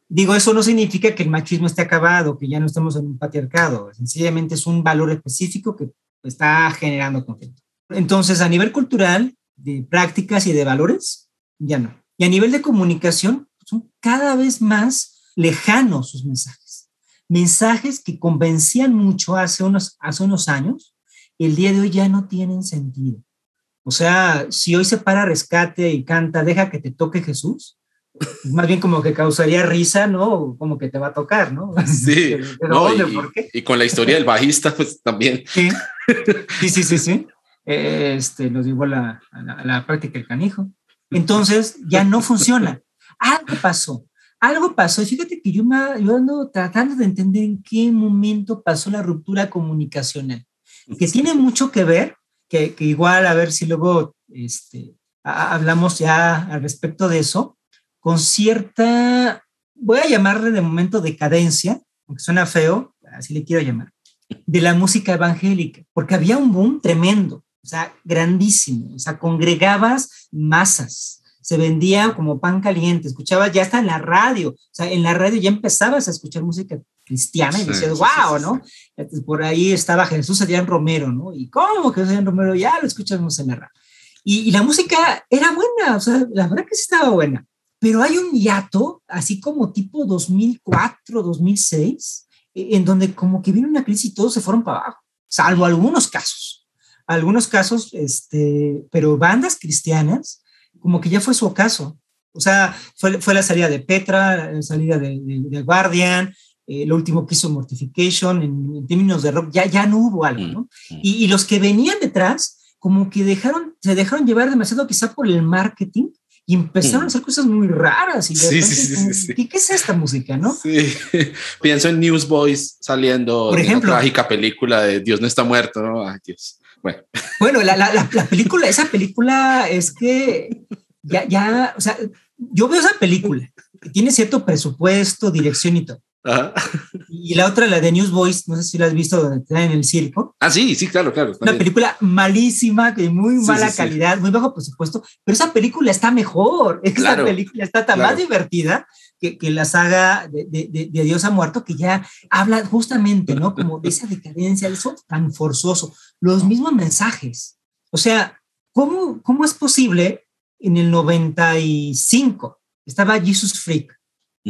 S2: Digo, eso no significa que el machismo esté acabado, que ya no estemos en un patriarcado. Sencillamente es un valor específico que está generando conflicto. Entonces, a nivel cultural, de prácticas y de valores, ya no. Y a nivel de comunicación, son cada vez más lejanos sus mensajes. Mensajes que convencían mucho hace unos, hace unos años, el día de hoy ya no tienen sentido. O sea, si hoy se para rescate y canta, deja que te toque Jesús, más bien como que causaría risa, ¿no? Como que te va a tocar, ¿no?
S1: Sí. y, con la historia del bajista, pues también.
S2: Sí, sí, sí, sí. Este, nos llevó a la, la, práctica el canijo. Entonces, ya no funciona. Algo pasó. Algo pasó. Fíjate que yo, me, yo ando tratando de entender en qué momento pasó la ruptura comunicacional, que tiene mucho que ver, que, que igual a ver si luego este, hablamos ya al respecto de eso, con cierta, voy a llamarle de momento decadencia, aunque suena feo, así le quiero llamar, de la música evangélica, porque había un boom tremendo, o sea, grandísimo, o sea, congregabas masas, se vendía como pan caliente, escuchabas ya hasta en la radio, o sea, en la radio ya empezabas a escuchar música cristiana y decías, wow, ¿no? por ahí estaba Jesús Adrián Romero, ¿no? ¿Y cómo Jesús Adrián Romero? Ya lo escuchamos en la radio. Y, y, la música era buena, o sea, la verdad que sí estaba buena. Pero hay un hiato, así como tipo 2004, 2006, e, en donde como que vino una crisis y todos se fueron para abajo, salvo algunos casos. Algunos casos, este, pero bandas cristianas, como que ya fue su ocaso. O sea, fue, fue la salida de Petra, la salida de, de, Guardian, eh, lo último que hizo Mortification, en, términos de rock, ya, ya no hubo algo, ¿no? Mm, mm. Y, y, los que venían detrás, como que dejaron, se dejaron llevar demasiado quizá por el marketing y empezaron a hacer cosas muy raras. Y sí, sí, sí, ¿qué, es esta música, no?
S1: Sí, pienso en Newsboys saliendo
S2: Por ejemplo,
S1: la trágica película de Dios no está muerto, ¿no? Ay, Dios. Bueno,
S2: bueno la, la, la, película, esa película es que ya, ya, o sea, yo veo esa película que tiene cierto presupuesto, dirección y todo. Y la otra, la de Newsboys, no sé si la has visto, donde está en el circo.
S1: Ah, sí, sí, claro, claro.
S2: Una película malísima, de muy mala calidad, muy bajo presupuesto, pero esa película está mejor. Esa película está tan más divertida que, que, la saga de, de, de, Dios ha muerto, que ya habla justamente, ¿no? Como de esa decadencia, de eso tan forzoso. Los mismos mensajes. O sea, ¿cómo, cómo es posible en el 95? Estaba Jesus Freak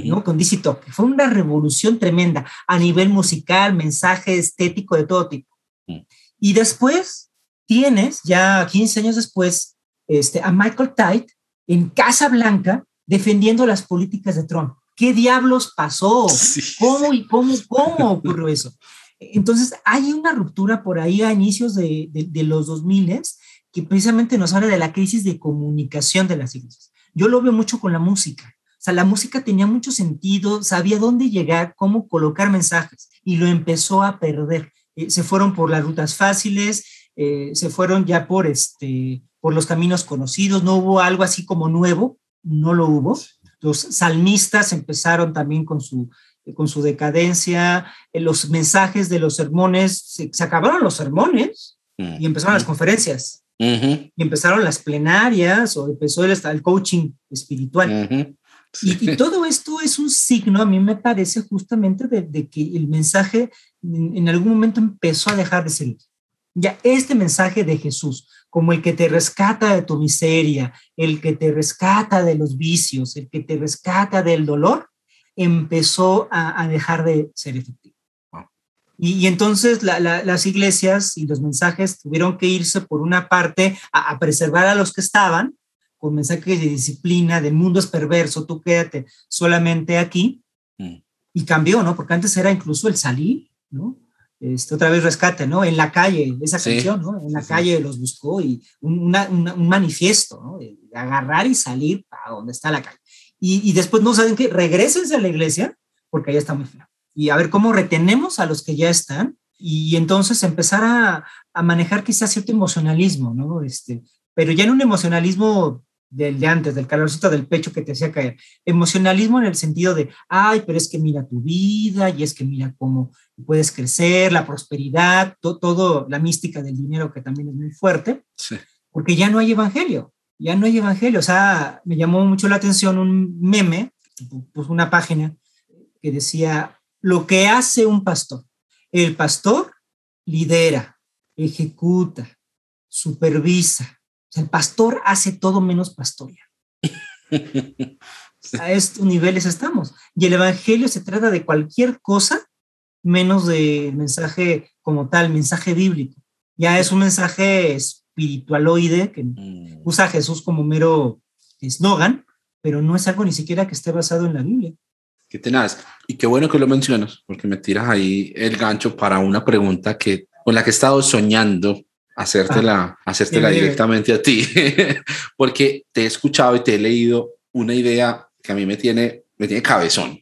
S2: ¿no? Con DC Talk. Fue una revolución tremenda a nivel musical, mensaje estético de todo tipo. Mm. Y después tienes, ya 15 años después, este, a Michael Tite en Casa Blanca defendiendo las políticas de Trump. ¿Qué diablos pasó? ¿Cómo y cómo, cómo ocurrió eso? Entonces, hay una ruptura por ahí a inicios de, de, de los 2000 que precisamente nos habla de la crisis de comunicación de las iglesias. Yo lo veo mucho con la música. O sea, la música tenía mucho sentido, sabía dónde llegar, cómo colocar mensajes y lo empezó a perder. Eh, se fueron por las rutas fáciles, eh, se fueron ya por, este, por los caminos conocidos, no hubo algo así como nuevo, no lo hubo. Los salmistas empezaron también con su, con su decadencia, eh, los mensajes de los sermones, se, acabaron los sermones y empezaron las conferencias. Y empezaron las plenarias o empezó el, el coaching espiritual. Y, todo esto es un signo, a mí me parece justamente de, que el mensaje en, algún momento empezó a dejar de ser. Ya este mensaje de Jesús, como el que te rescata de tu miseria, el que te rescata de los vicios, el que te rescata del dolor, empezó a, dejar de ser efectivo. Y, entonces las iglesias y los mensajes tuvieron que irse por una parte a preservar a los que estaban, con mensajes de disciplina, de mundo es perverso, tú quédate solamente aquí. Mm. Y cambió, ¿no? Porque antes era incluso el salir, ¿no? Este, otra vez rescate, ¿no? En la calle, esa canción, ¿no? En la calle los buscó y un, un manifiesto, ¿no? De agarrar y salir a donde está la calle. Y, y después no saben qué, regresense a la iglesia porque ahí está muy feo. Y a ver cómo retenemos a los que ya están y entonces empezar a, a manejar quizás cierto emocionalismo, ¿no? Este, pero ya en un emocionalismo del de antes, del calorcito del pecho que te hacía caer. Emocionalismo en el sentido de, ay, pero es que mira tu vida y es que mira cómo puedes crecer, la prosperidad, todo, la mística del dinero que también es muy fuerte, porque ya no hay evangelio, ya no hay evangelio. O sea, me llamó mucho la atención un meme, pues una página que decía, lo que hace un pastor. El pastor lidera, ejecuta, supervisa. El pastor hace todo menos pastoria. A estos niveles estamos. Y el Evangelio se trata de cualquier cosa menos de mensaje como tal, mensaje bíblico. Ya es un mensaje espiritualoide que mm. usa a Jesús como mero eslogan, pero no es algo ni siquiera que esté basado en la Biblia.
S1: Qué tenaz. Y qué bueno que lo mencionas, porque me tiras ahí el gancho para una pregunta que con la que he estado soñando hacértela, ah, hacértela directamente a ti, porque te he escuchado y te he leído una idea que a mí me tiene, me tiene cabezón,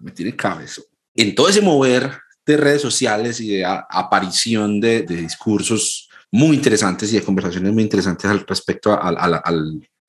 S1: me tiene cabezón. En todo ese mover de redes sociales y de aparición de, discursos muy interesantes y de conversaciones muy interesantes al respecto a, a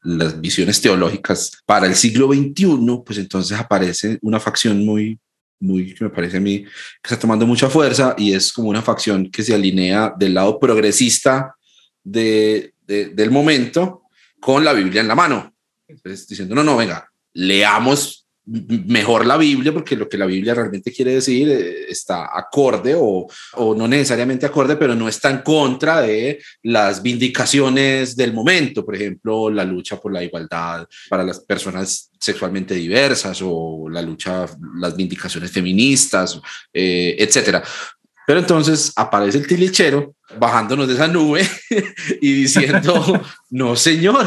S1: las visiones teológicas para el siglo XXI, pues entonces aparece una facción muy, muy, que me parece a mí, que está tomando mucha fuerza y es como una facción que se alinea del lado progresista de, del momento con la Biblia en la mano. Entonces, diciendo, no, no, venga, leamos mejor la Biblia, porque lo que la Biblia realmente quiere decir eh, está acorde o, o, no necesariamente acorde, pero no está en contra de las vindicaciones del momento, por ejemplo, la lucha por la igualdad para las personas sexualmente diversas o la lucha, las vindicaciones feministas, eh, etcétera. Pero entonces aparece el tilichero bajándonos de esa nube y diciendo, no señor,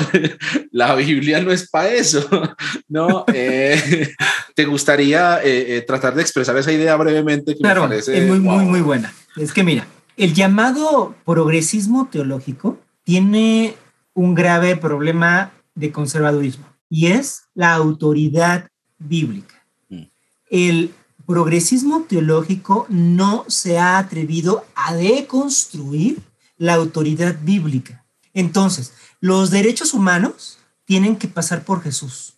S1: la Biblia no es para eso. No, eh, ¿te gustaría eh, eh, tratar de expresar esa idea brevemente?
S2: claro, es muy, muy, muy buena. Es que mira, el llamado progresismo teológico tiene un grave problema de conservadurismo y es la autoridad bíblica. Mm. El progresismo teológico no se ha atrevido a deconstruir la autoridad bíblica. Entonces, los derechos humanos tienen que pasar por Jesús.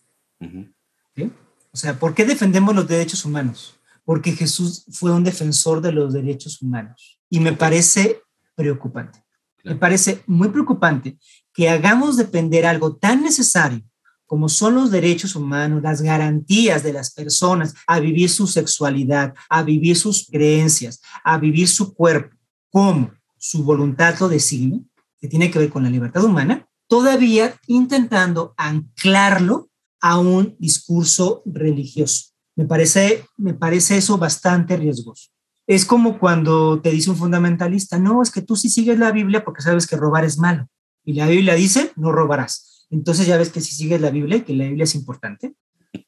S2: O sea, ¿por qué defendemos los derechos humanos? Porque Jesús fue un defensor de los derechos humanos. Y me parece preocupante. Me parece muy preocupante que hagamos depender algo tan necesario como son los derechos humanos, las garantías de las personas a vivir su sexualidad, a vivir sus creencias, a vivir su cuerpo, como su voluntad lo designe, que tiene que ver con la libertad humana, todavía intentando anclarlo a un discurso religioso. Me parece, me parece eso bastante riesgoso. Es como cuando te dice un fundamentalista, no, es que tú sí sigues la Biblia porque sabes que robar es malo. Y la Biblia dice, no robarás entonces ya ves que si sigues la Biblia, que la Biblia es importante.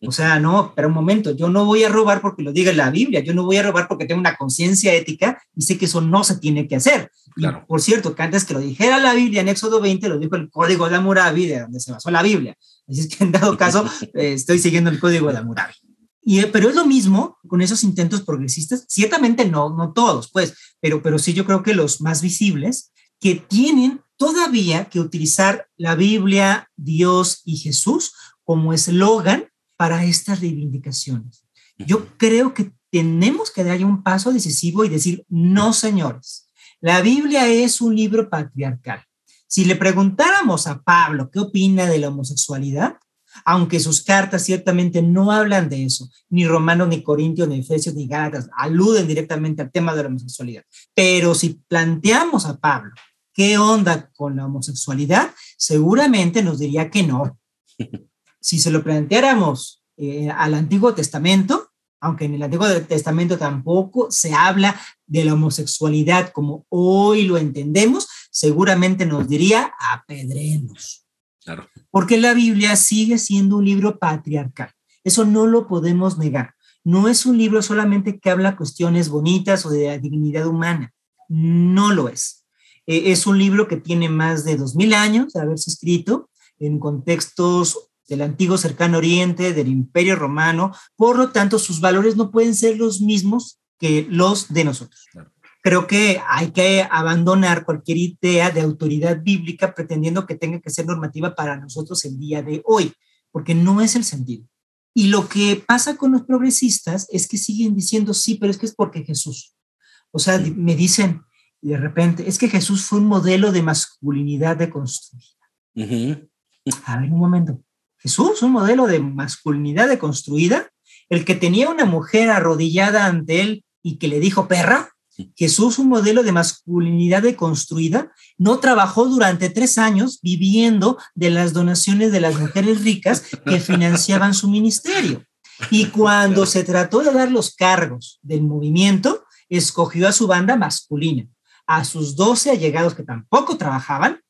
S2: O sea, no, pero un momento, yo no voy a robar porque lo diga la Biblia, yo no voy a robar porque tengo una conciencia ética y sé que eso no se tiene que hacer. Claro. por cierto, que antes que lo dijera la Biblia en Éxodo 20, lo dijo el Código de Hammurabi, de donde se basó la Biblia. Así es que en dado caso, eh, estoy siguiendo el Código de Hammurabi. Y, eh, pero es lo mismo con esos intentos progresistas, ciertamente no, no todos, pues, pero, pero sí yo creo que los más visibles, que tienen todavía que utilizar la Biblia, Dios y Jesús como eslogan para estas reivindicaciones. Yo creo que tenemos que dar un paso decisivo y decir, no, señores, la Biblia es un libro patriarcal. Si le preguntáramos a Pablo qué opina de la homosexualidad, aunque sus cartas ciertamente no hablan de eso, ni Romanos, ni Corintios, ni Efesios, ni Gálatas aluden directamente al tema de la homosexualidad. Pero si planteamos a Pablo ¿qué onda con la homosexualidad? Seguramente nos diría que no. Si se lo planteáramos eh, al Antiguo Testamento, aunque en el Antiguo Testamento tampoco se habla de la homosexualidad como hoy lo entendemos, seguramente nos diría apedremos. Claro. Porque la Biblia sigue siendo un libro patriarcal. Eso no lo podemos negar. No es un libro solamente que habla cuestiones bonitas o de la dignidad humana. No lo es. Eh, es un libro que tiene más de 2.000 años de haberse escrito en contextos del antiguo cercano oriente, del imperio romano, por lo tanto sus valores no pueden ser los mismos que los de nosotros. Creo que hay que abandonar cualquier idea de autoridad bíblica pretendiendo que tenga que ser normativa para nosotros el día de hoy, porque no es el sentido. Y lo que pasa con los progresistas es que siguen diciendo, sí, pero es que es porque Jesús. O sea, me dicen, y de repente, es que Jesús fue un modelo de masculinidad deconstruida. A ver, un momento. Jesús, un modelo de masculinidad deconstruida, el que tenía una mujer arrodillada ante él y que le dijo perra, Jesús, un modelo de masculinidad deconstruida, no trabajó durante tres años viviendo de las donaciones de las mujeres ricas que financiaban su ministerio. Y cuando se trató de dar los cargos del movimiento, escogió a su banda masculina, a sus doce allegados que tampoco trabajaban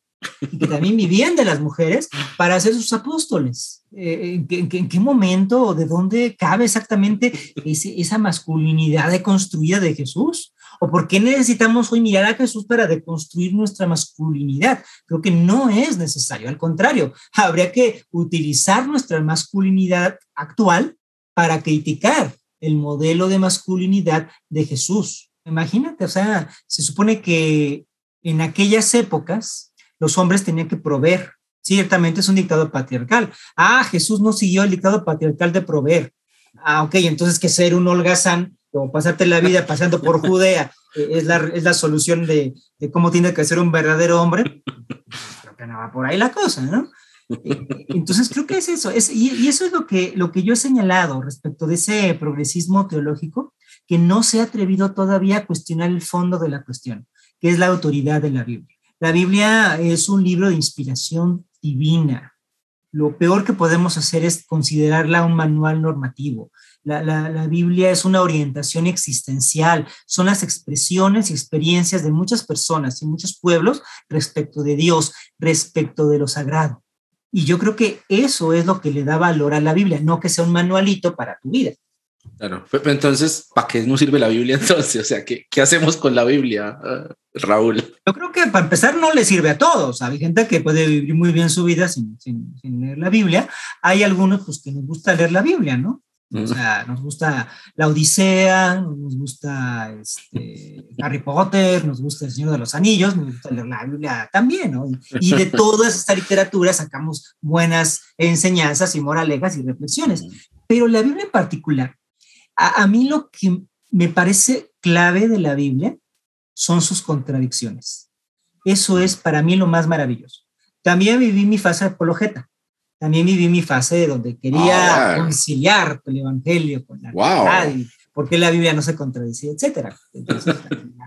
S2: y que también vivían de las mujeres para ser sus apóstoles. Eh, ¿En qué, momento o de dónde cabe exactamente esa masculinidad deconstruida de Jesús? ¿O por qué necesitamos hoy mirar a Jesús para deconstruir nuestra masculinidad? Creo que no es necesario, al contrario, habría que utilizar nuestra masculinidad actual para criticar el modelo de masculinidad de Jesús. Imagínate, o sea, se supone que en aquellas épocas los hombres tenían que proveer. Ciertamente es un dictado patriarcal. Ah, Jesús no siguió el dictado patriarcal de proveer. Ah, ok, entonces que ser un holgazán o pasarte la vida pasando por Judea eh, es la, es la solución de, cómo tiene que ser un verdadero hombre. Creo que no va por ahí la cosa, ¿no? Eh, entonces creo que es eso, es, y, y, eso es lo que, lo que yo he señalado respecto de ese progresismo teológico, que no se ha atrevido todavía a cuestionar el fondo de la cuestión, que es la autoridad de la Biblia. La Biblia es un libro de inspiración divina. Lo peor que podemos hacer es considerarla un manual normativo. La, la, la, Biblia es una orientación existencial, son las expresiones y experiencias de muchas personas y muchos pueblos respecto de Dios, respecto de lo sagrado. Y yo creo que eso es lo que le da valor a la Biblia, no que sea un manualito para tu vida.
S1: Claro, pero entonces, ¿para qué nos sirve la Biblia entonces? O sea, ¿qué, qué hacemos con la Biblia, uh, Raúl?
S2: Yo creo que para empezar no le sirve a todos. Hay gente que puede vivir muy bien su vida sin, sin, sin leer la Biblia. Hay algunos pues, que nos gusta leer la Biblia, ¿no? O sea, nos gusta la Odisea, nos gusta este, Harry Potter, nos gusta El Señor de los Anillos, nos gusta leer la Biblia también, ¿no? Y de toda esta literatura sacamos buenas enseñanzas y moralejas y reflexiones. Pero la Biblia en particular, a, a mí lo que me parece clave de la Biblia son sus contradicciones. Eso es para mí lo más maravilloso. También viví mi fase de apologeta también viví mi fase donde quería oh, conciliar el evangelio con la
S1: wow.
S2: verdad y por qué la Biblia no se contradice, etcétera. Entonces,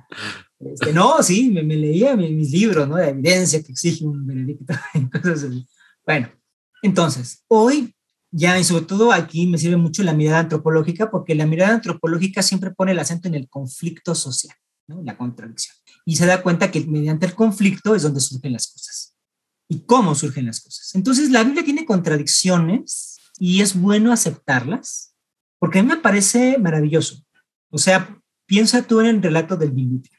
S2: este, no, sí, me, me leía mis, mis, libros, ¿no? De evidencia que exige un veredicto. Bueno, entonces, hoy ya y sobre todo aquí me sirve mucho la mirada antropológica porque la mirada antropológica siempre pone el acento en el conflicto social, ¿no? la contradicción. Y se da cuenta que mediante el conflicto es donde surgen las cosas y cómo surgen las cosas. Entonces, la Biblia tiene contradicciones y es bueno aceptarlas, porque a mí me parece maravilloso. O sea, piensa tú en el relato del diluvio.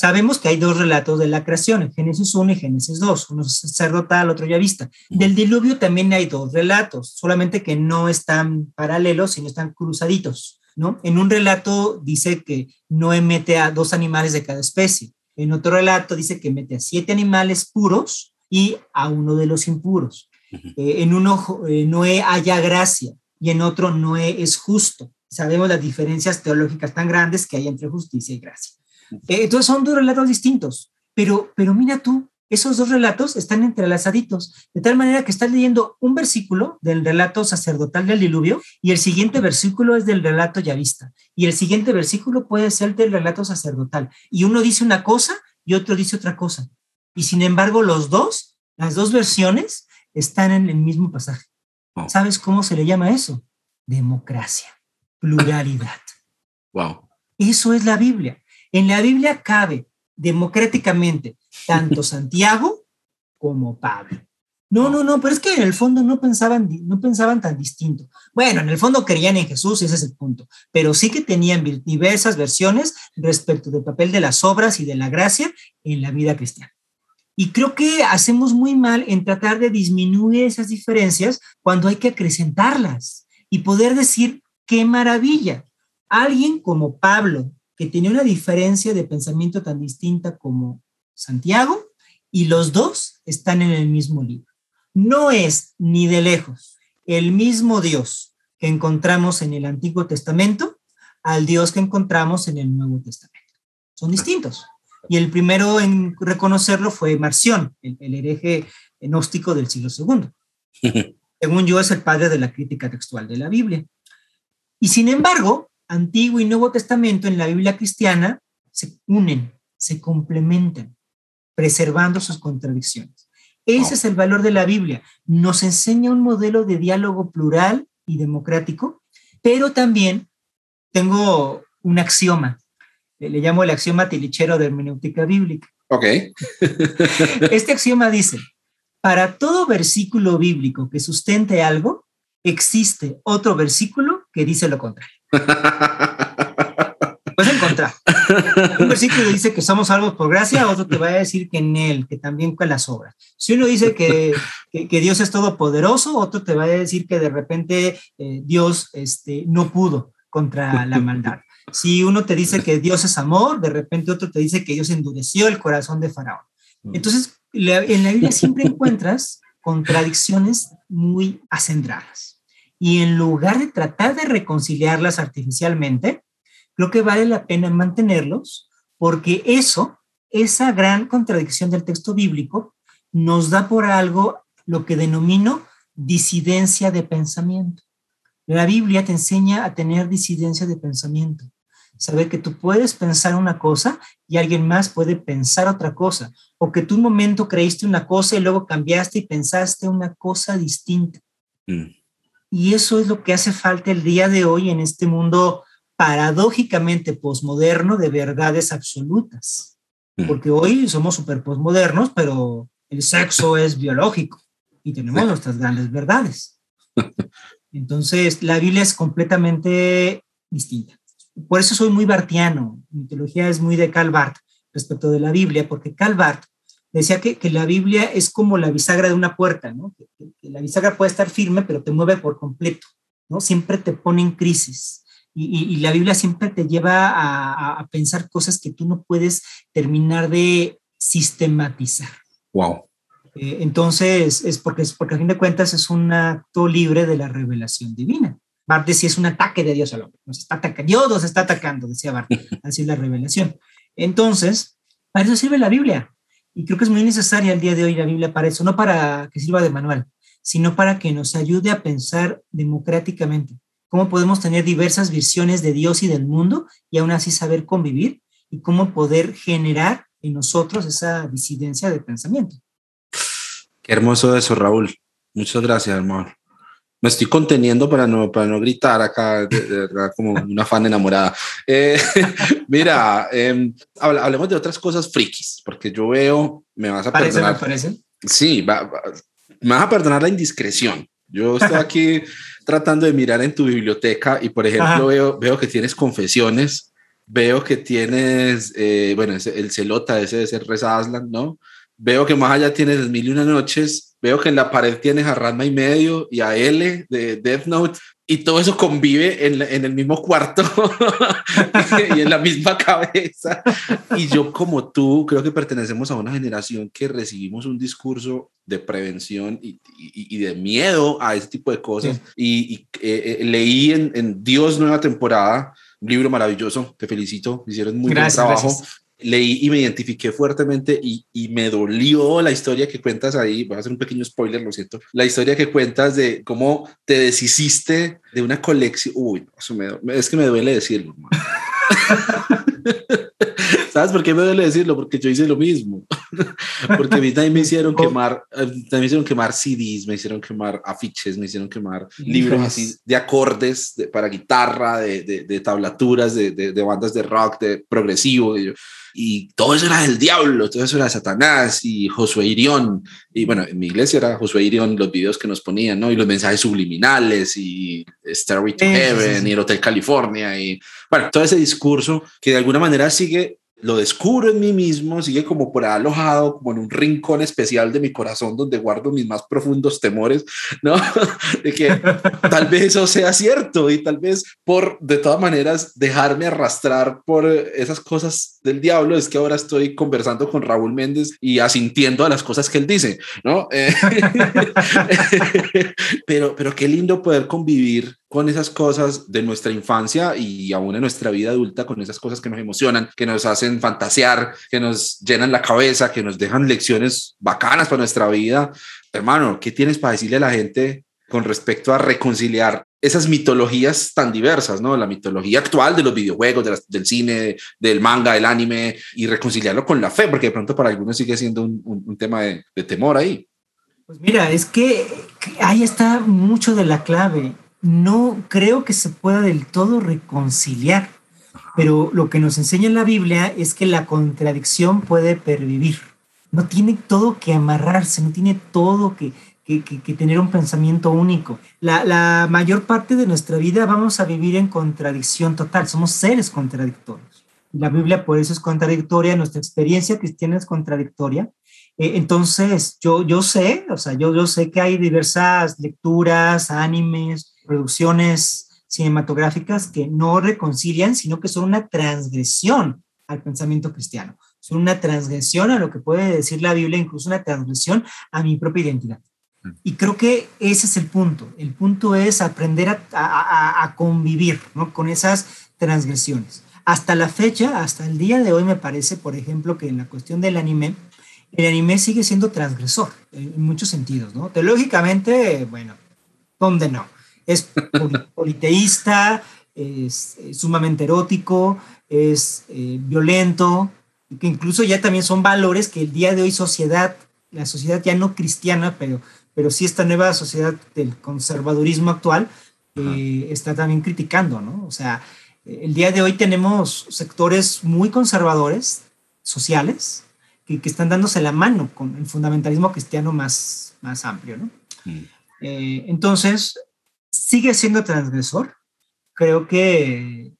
S2: Sabemos que hay dos relatos de la creación, Génesis 1 y Génesis 2, uno sacerdotal, otro ya vista. Del diluvio también hay dos relatos, solamente que no están paralelos, sino están cruzaditos. ¿no? En un relato dice que Noé mete a dos animales de cada especie. En otro relato dice que mete a siete animales puros y a uno de los impuros. Eh, en uno eh, Noé haya gracia y en otro Noé es justo. Sabemos las diferencias teológicas tan grandes que hay entre justicia y gracia. Eh, entonces son dos relatos distintos, pero, pero mira tú, esos dos relatos están entrelazaditos, de tal manera que estás leyendo un versículo del relato sacerdotal del diluvio y el siguiente versículo es del relato yavista y el siguiente versículo puede ser del relato sacerdotal y uno dice una cosa y otro dice otra cosa. Y sin embargo, los dos, las dos versiones, están en el mismo pasaje. ¿Sabes cómo se le llama eso? Democracia, pluralidad.
S1: Wow.
S2: Eso es la Biblia. En la Biblia cabe democráticamente tanto Santiago como Pablo. No, no, no, pero es que en el fondo no pensaban, no pensaban tan distinto. Bueno, en el fondo creían en Jesús, ese es el punto, pero sí que tenían diversas versiones respecto del papel de las obras y de la gracia en la vida cristiana. Y creo que hacemos muy mal en tratar de disminuir esas diferencias cuando hay que acrecentarlas y poder decir, qué maravilla. Alguien como Pablo, que tenía una diferencia de pensamiento tan distinta como Santiago, y los dos están en el mismo libro. No es ni de lejos el mismo Dios que encontramos en el Antiguo Testamento al Dios que encontramos en el Nuevo Testamento. Son distintos. Y el primero en reconocerlo fue Marción, el, el hereje gnóstico del siglo II. Según yo, es el padre de la crítica textual de la Biblia. Y sin embargo, Antiguo y Nuevo Testamento en la Biblia cristiana se unen, se complementan, preservando sus contradicciones. Ese es el valor de la Biblia. Nos enseña un modelo de diálogo plural y democrático, pero también tengo un axioma. Le llamo el axioma tilichero de hermenéutica bíblica.
S1: Ok.
S2: este axioma dice, para todo versículo bíblico que sustente algo, existe otro versículo que dice lo contrario. Puedes encontrar. Un versículo dice que somos salvos por gracia, otro te va a decir que en él, que también con las obras. Si uno dice que, que, Dios es todopoderoso, otro te va a decir que de repente eh, Dios este, no pudo contra la maldad. Si uno te dice que Dios es amor, de repente otro te dice que Dios endureció el corazón de Faraón. Mm. Entonces, en la Biblia siempre encuentras contradicciones muy acendradas. Y en lugar de tratar de reconciliarlas artificialmente, creo que vale la pena mantenerlos porque eso, esa gran contradicción del texto bíblico, nos da por algo lo que denomino disidencia de pensamiento. La Biblia te enseña a tener disidencia de pensamiento. Saber que tú puedes pensar una cosa y alguien más puede pensar otra cosa. O que tú un momento creíste una cosa y luego cambiaste y pensaste una cosa distinta. Mm. Y eso es lo que hace falta el día de hoy en este mundo paradójicamente posmoderno de verdades absolutas. Porque hoy somos súper posmodernos, pero el sexo es biológico y tenemos nuestras grandes verdades. Entonces, la Biblia es completamente distinta. Por eso soy muy bartiano. Mi teología es muy de Calvart respecto de la Biblia, porque Calvart decía que, que, la Biblia es como la bisagra de una puerta, ¿no? Que, la bisagra puede estar firme, pero te mueve por completo, ¿no? Siempre te pone en crisis. Y, y, la Biblia siempre te lleva a, a, pensar cosas que tú no puedes terminar de sistematizar.
S1: Wow.
S2: Eh, entonces, es porque, es porque a fin de cuentas es un acto libre de la revelación divina. Bart decía es un ataque de Dios al hombre. Nos está atacando, Dios nos está atacando, decía Bart. Así es la revelación. Entonces, para eso sirve la Biblia. Y creo que es muy necesaria el día de hoy la Biblia para eso, no para que sirva de manual, sino para que nos ayude a pensar democráticamente. Cómo podemos tener diversas visiones de Dios y del mundo y aún así saber convivir y cómo poder generar en nosotros esa disidencia de pensamiento.
S1: Qué hermoso eso, Raúl. Muchas gracias, hermano. Me estoy conteniendo para no, para no gritar acá como una fan enamorada. Eh, mira, em, hablemos de otras cosas frikis, porque yo veo, me vas a perdonar.
S2: ¿Me parece?
S1: Sí, me vas a perdonar la indiscreción. Yo estoy aquí tratando de mirar en tu biblioteca y, por ejemplo, veo, veo que tienes confesiones, veo que tienes, eh, bueno, el celota ese de ser Reza Aslan, ¿no? Veo que más allá tienes Mil y una noches. Veo que en la pared tienes a Ranma y medio y a L de Death Note. Y todo eso convive en, en el mismo cuarto y en la misma cabeza. Y yo, como tú, creo que pertenecemos a una generación que recibimos un discurso de prevención y, y, de miedo a ese tipo de cosas. Y, eh, eh, leí en, en, Dios Nueva Temporada, un libro maravilloso, te felicito, hicieron muy buen trabajo leí y me identifiqué fuertemente y, y, me dolió la historia que cuentas ahí. Voy a hacer un pequeño spoiler, lo siento. La historia que cuentas de cómo te deshiciste de una colección. Uy, eso me, es que me duele decirlo. ¿Sabes por qué me duele decirlo? Porque yo hice lo mismo. Porque a mí también me hicieron quemar, eh, también me hicieron quemar CDs, me hicieron quemar afiches, me hicieron quemar libros así de acordes para guitarra, de, de, de tablaturas, de, de, bandas de rock, de progresivo. Y, yo, y, todo eso era del diablo, todo eso era Satanás y Josué Irión. Y bueno, en mi iglesia era Josué Irión los videos que nos ponían, ¿no? Y los mensajes subliminales y Starry to Heaven y el Hotel California y bueno, todo ese discurso que de alguna manera sigue lo descubro en mí mismo, sigue como por alojado, como en un rincón especial de mi corazón donde guardo mis más profundos temores, ¿no? de que tal vez eso sea cierto y tal vez por, de todas maneras, dejarme arrastrar por esas cosas del diablo, es que ahora estoy conversando con Raúl Méndez y asintiendo a las cosas que él dice, ¿no? Eh, pero, pero qué lindo poder convivir con esas cosas de nuestra infancia y aún en nuestra vida adulta, con esas cosas que nos emocionan, que nos hacen fantasear, que nos llenan la cabeza, que nos dejan lecciones bacanas para nuestra vida. Hermano, ¿qué tienes para decirle a la gente con respecto a reconciliar esas mitologías tan diversas, ¿no? La mitología actual de los videojuegos, del cine, del manga, del anime, y reconciliarlo con la fe, porque de pronto para algunos sigue siendo un, tema de, temor ahí.
S2: Pues mira, es que ahí está mucho de la clave. No creo que se pueda del todo reconciliar, pero lo que nos enseña la Biblia es que la contradicción puede pervivir. No tiene todo que amarrarse, no tiene todo que, que, tener un pensamiento único. La, mayor parte de nuestra vida vamos a vivir en contradicción total, somos seres contradictorios. La Biblia por eso es contradictoria, nuestra experiencia cristiana es contradictoria. Eh, entonces, yo, yo sé, o sea, yo, yo sé que hay diversas lecturas, animes, producciones cinematográficas que no reconcilian, sino que son una transgresión al pensamiento cristiano. Son una transgresión a lo que puede decir la Biblia, incluso una transgresión a mi propia identidad. Y creo que ese es el punto. El punto es aprender a, convivir con esas transgresiones. Hasta la fecha, hasta el día de hoy, me parece, por ejemplo, que en la cuestión del anime, el anime sigue siendo transgresor en, muchos sentidos, ¿no? Teológicamente, bueno, ¿dónde no? Es politeísta, es, sumamente erótico, es eh, violento, y que incluso ya también son valores que el día de hoy sociedad, la sociedad ya no cristiana, pero pero sí esta nueva sociedad del conservadurismo actual eh, está también criticando, ¿no? O sea, el día de hoy tenemos sectores muy conservadores, sociales, que, que están dándose la mano con el fundamentalismo cristiano más, más amplio, ¿no? Mm. Eh, entonces, sigue siendo transgresor. Creo que,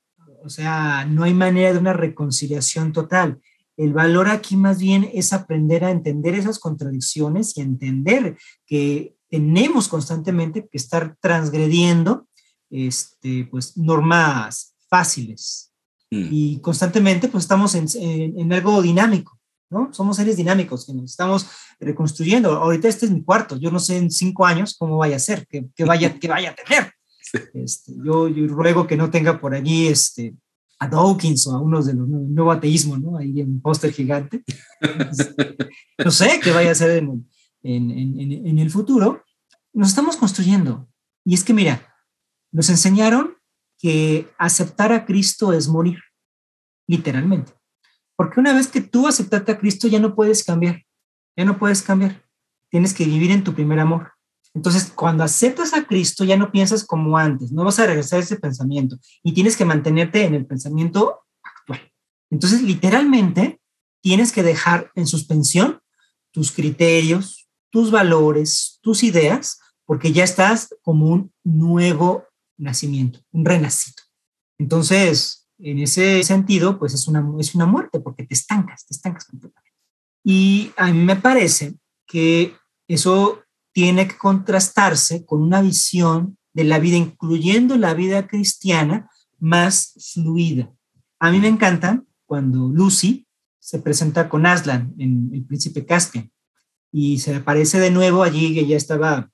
S2: o sea, no hay manera de una reconciliación total. El valor aquí más bien es aprender a entender esas contradicciones y entender que tenemos constantemente que estar transgrediendo este, pues, normas fáciles. Mm. Y constantemente pues, estamos en, algo dinámico, ¿no? Somos seres dinámicos que nos estamos reconstruyendo. Ahorita este es mi cuarto, yo no sé en cinco años cómo vaya a ser, que, vaya, que vaya a tener. Este, yo, yo, ruego que no tenga por allí este, a Dawkins o a unos de los nuevo ateísmo, ¿no? Ahí en un póster gigante. no sé qué vaya a ser en, en, en, en, el futuro. Nos estamos construyendo. Y es que, mira, nos enseñaron que aceptar a Cristo es morir, literalmente. Porque una vez que tú aceptaste a Cristo, ya no puedes cambiar. Ya no puedes cambiar. Tienes que vivir en tu primer amor. Entonces, cuando aceptas a Cristo, ya no piensas como antes, no vas a regresar a ese pensamiento y tienes que mantenerte en el pensamiento actual. Entonces, literalmente, tienes que dejar en suspensión tus criterios, tus valores, tus ideas, porque ya estás como un nuevo nacimiento, un renacido. Entonces, en ese sentido, pues es una, es una muerte, porque te estancas, te estancas completamente. Y a mí me parece que eso tiene que contrastarse con una visión de la vida, incluyendo la vida cristiana, más fluida. A mí me encanta cuando Lucy se presenta con Aslan en El Príncipe Caspian y se aparece de nuevo allí que ya estaba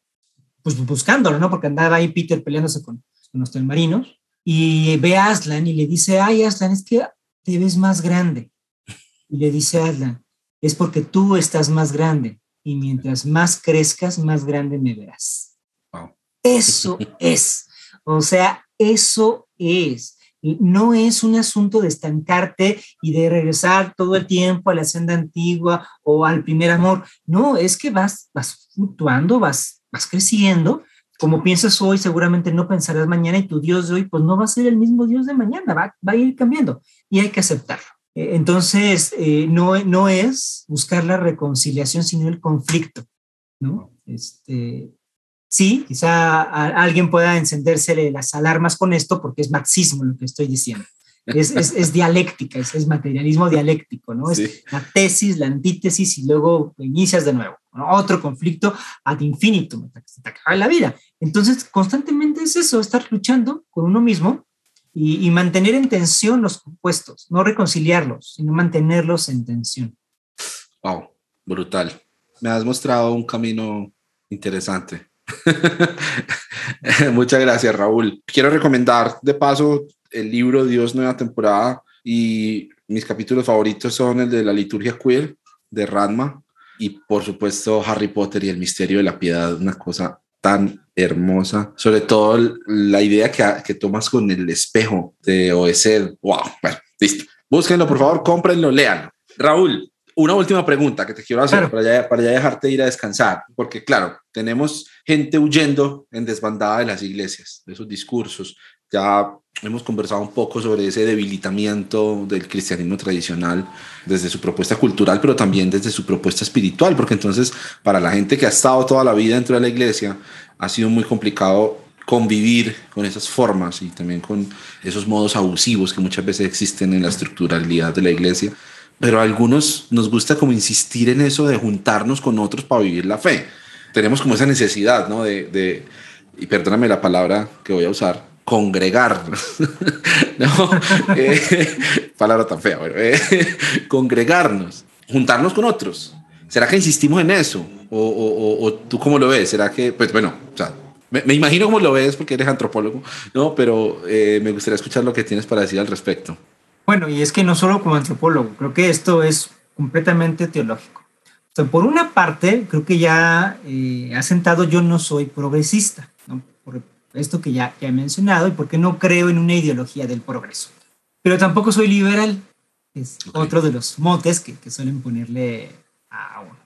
S2: pues buscándolo, ¿no? Porque andaba ahí Peter peleándose con, con los telmarinos y ve a Aslan y le dice, ay Aslan, es que te ves más grande. Y le dice Aslan, es porque tú estás más grande y mientras más crezcas, más grande me verás. Eso es, o sea, eso es. No es un asunto de estancarte y de regresar todo el tiempo a la senda antigua o al primer amor. No, es que vas, vas fluctuando, vas, vas creciendo. Como piensas hoy, seguramente no pensarás mañana y tu Dios de hoy, pues no va a ser el mismo Dios de mañana, va, va a ir cambiando y hay que aceptarlo. Eh, entonces, eh, no, no es buscar la reconciliación, sino el conflicto, ¿no? Este, sí, quizá alguien pueda encenderse las alarmas con esto porque es marxismo lo que estoy diciendo. Es, es, dialéctica, es, materialismo dialéctico, ¿no? Es la tesis, la antítesis y luego inicias de nuevo. Otro conflicto ad infinitum, hasta que se te acaba la vida. Entonces, constantemente es eso, estar luchando con uno mismo y, mantener en tensión los compuestos, no reconciliarlos, sino mantenerlos en tensión.
S1: Wow, brutal. Me has mostrado un camino interesante. Muchas gracias, Raúl. Quiero recomendar de paso el libro Dios Nueva Temporada y mis capítulos favoritos son el de la liturgia queer de Radma y por supuesto Harry Potter y el misterio de la piedad, una cosa tan Hermosa. Sobre todo la idea que, que tomas con el espejo de OEC. Wow. Bueno, listo. Búsquenlo, por favor, cómprenlo, lean. Raúl, una última pregunta que te quiero hacer para, ya, para ya dejarte ir a descansar, porque claro, tenemos gente huyendo en desbandada de las iglesias, de esos discursos. Ya hemos conversado un poco sobre ese debilitamiento del cristianismo tradicional desde su propuesta cultural, pero también desde su propuesta espiritual, porque entonces para la gente que ha estado toda la vida dentro de la iglesia ha sido muy complicado convivir con esas formas y también con esos modos abusivos que muchas veces existen en la estructuralidad de la iglesia pero a algunos nos gusta como insistir en eso de juntarnos con otros para vivir la fe. Tenemos como esa necesidad, ¿no? De, de y perdóname la palabra que voy a usar, congregar. no, eh, palabra tan fea, eh, congregarnos, juntarnos con otros. ¿Será que insistimos en eso? ¿O, tú cómo lo ves? ¿Será que, pues bueno, o sea, me, imagino cómo lo ves porque eres antropólogo, ¿no? Pero eh, me gustaría escuchar lo que tienes para decir al respecto.
S2: Bueno, y es que no solo como antropólogo, creo que esto es completamente teológico. O sea, por una parte, creo que ya eh, ha sentado yo no soy progresista, ¿no? por esto que ya, ya he mencionado y porque no creo en una ideología del progreso. Pero tampoco soy liberal, es okay. otro de los motes que, que suelen ponerle a uno.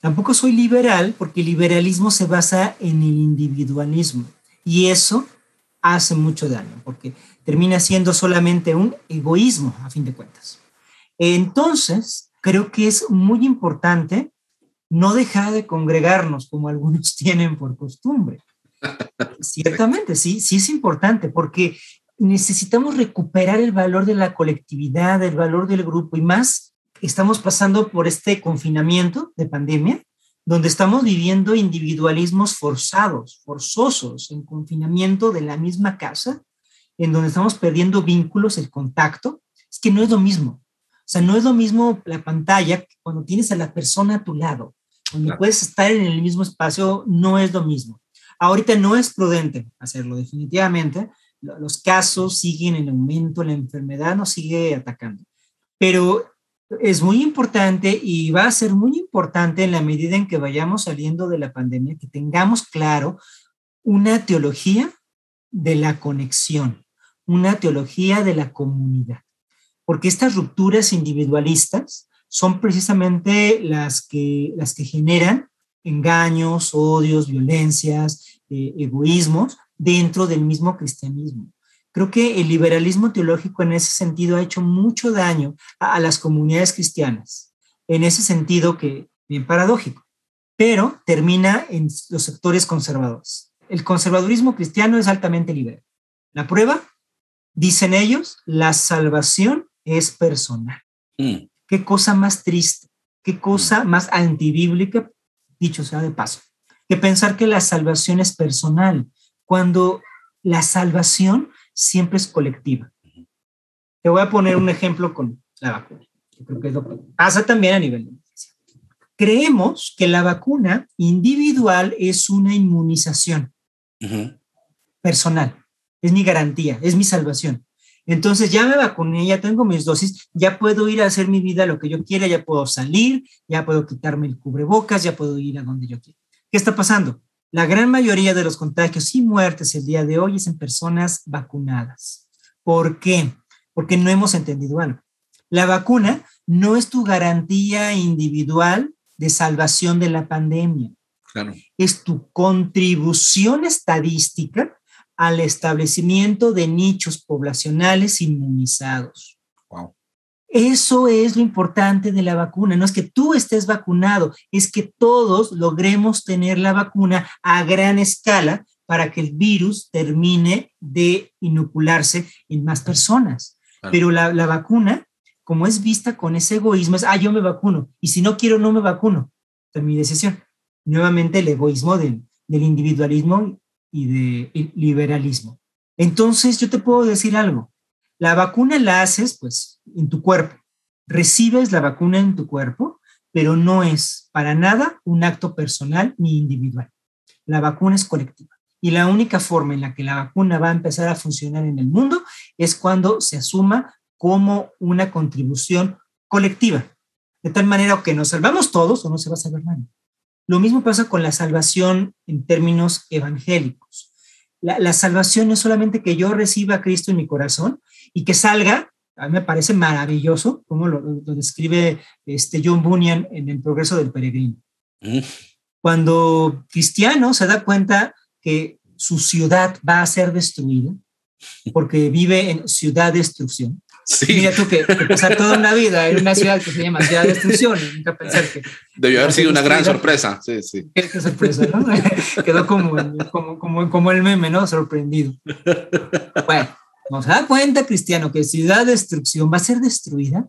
S2: Tampoco soy liberal porque el liberalismo se basa en el individualismo y eso hace mucho daño, porque termina siendo solamente un egoísmo a fin de cuentas. Entonces, creo que es muy importante no dejar de congregarnos como algunos tienen por costumbre. Ciertamente, sí, sí es importante porque necesitamos recuperar el valor de la colectividad, el valor del grupo y más estamos pasando por este confinamiento de pandemia, donde estamos viviendo individualismos forzados, forzosos, en confinamiento de la misma casa, en donde estamos perdiendo vínculos, el contacto, es que no es lo mismo. O sea, no es lo mismo la pantalla cuando tienes a la persona a tu lado, cuando claro. puedes estar en el mismo espacio, no es lo mismo. Ahorita no es prudente hacerlo, definitivamente. Los casos siguen en aumento, la enfermedad nos sigue atacando. Pero es muy importante y va a ser muy importante en la medida en que vayamos saliendo de la pandemia, que tengamos claro una teología de la conexión una teología de la comunidad, porque estas rupturas individualistas son precisamente las que, las que generan engaños, odios, violencias, eh, egoísmos dentro del mismo cristianismo. Creo que el liberalismo teológico en ese sentido ha hecho mucho daño a, a las comunidades cristianas, en ese sentido que, bien paradójico, pero termina en los sectores conservadores. El conservadurismo cristiano es altamente liberal. La prueba, Dicen ellos, la salvación es personal. Mm. Qué cosa más triste, qué cosa mm. más antibíblica, dicho sea de paso, pensar que la salvación es personal, cuando la salvación siempre es colectiva. Te voy a poner un ejemplo con la vacuna. Creo que es lo que pasa también a nivel. Creemos que la vacuna individual es una inmunización uh -huh. personal es mi garantía, es mi salvación. Entonces ya me vacuné, ya tengo mis dosis, ya puedo ir a hacer mi vida lo que yo quiera, ya puedo salir, ya puedo quitarme el cubrebocas, ya puedo ir a donde yo quiera. ¿Qué está pasando? La gran mayoría de los contagios y muertes el día de hoy es en personas vacunadas. ¿Por qué? Porque no hemos entendido algo. La vacuna no es tu garantía individual de salvación de la pandemia.
S1: Claro.
S2: Es tu contribución estadística al establecimiento de nichos poblacionales inmunizados.
S1: Wow.
S2: Eso es lo importante de la vacuna. No es que tú estés vacunado, es que todos logremos tener la vacuna a gran escala para que el virus termine de inocularse en más personas. Claro. Pero la, la, vacuna, como es vista con ese egoísmo, es, ah, yo me vacuno, y si no quiero, no me vacuno. Es mi decisión. Nuevamente el egoísmo del, del individualismo y de liberalismo. Entonces, yo te puedo decir algo. La vacuna la haces, pues, en tu cuerpo. Recibes la vacuna en tu cuerpo, pero no es para nada un acto personal ni individual. La vacuna es colectiva. Y la única forma en la que la vacuna va a empezar a funcionar en el mundo es cuando se asuma como una contribución colectiva. De tal manera que nos salvamos todos o no se va a salvar nadie. Lo mismo pasa con la salvación en términos evangélicos. La, salvación no es solamente que yo reciba a Cristo en mi corazón y que salga, a mí me parece maravilloso, como lo, describe este John Bunyan en El progreso del peregrino. Mm. Cuando cristiano se da cuenta que su ciudad va a ser destruida, porque vive en ciudad destrucción, Sí. Mira tú que, pasar toda una vida en una ciudad que se llama Ciudad de Destrucción nunca pensar que...
S1: Debió haber sido una gran sorpresa, sí, sí.
S2: Qué, sorpresa, ¿no? Quedó como, como, como, como, el meme, ¿no? Sorprendido. Bueno, nos da cuenta, Cristiano, que Ciudad de Destrucción va a ser destruida.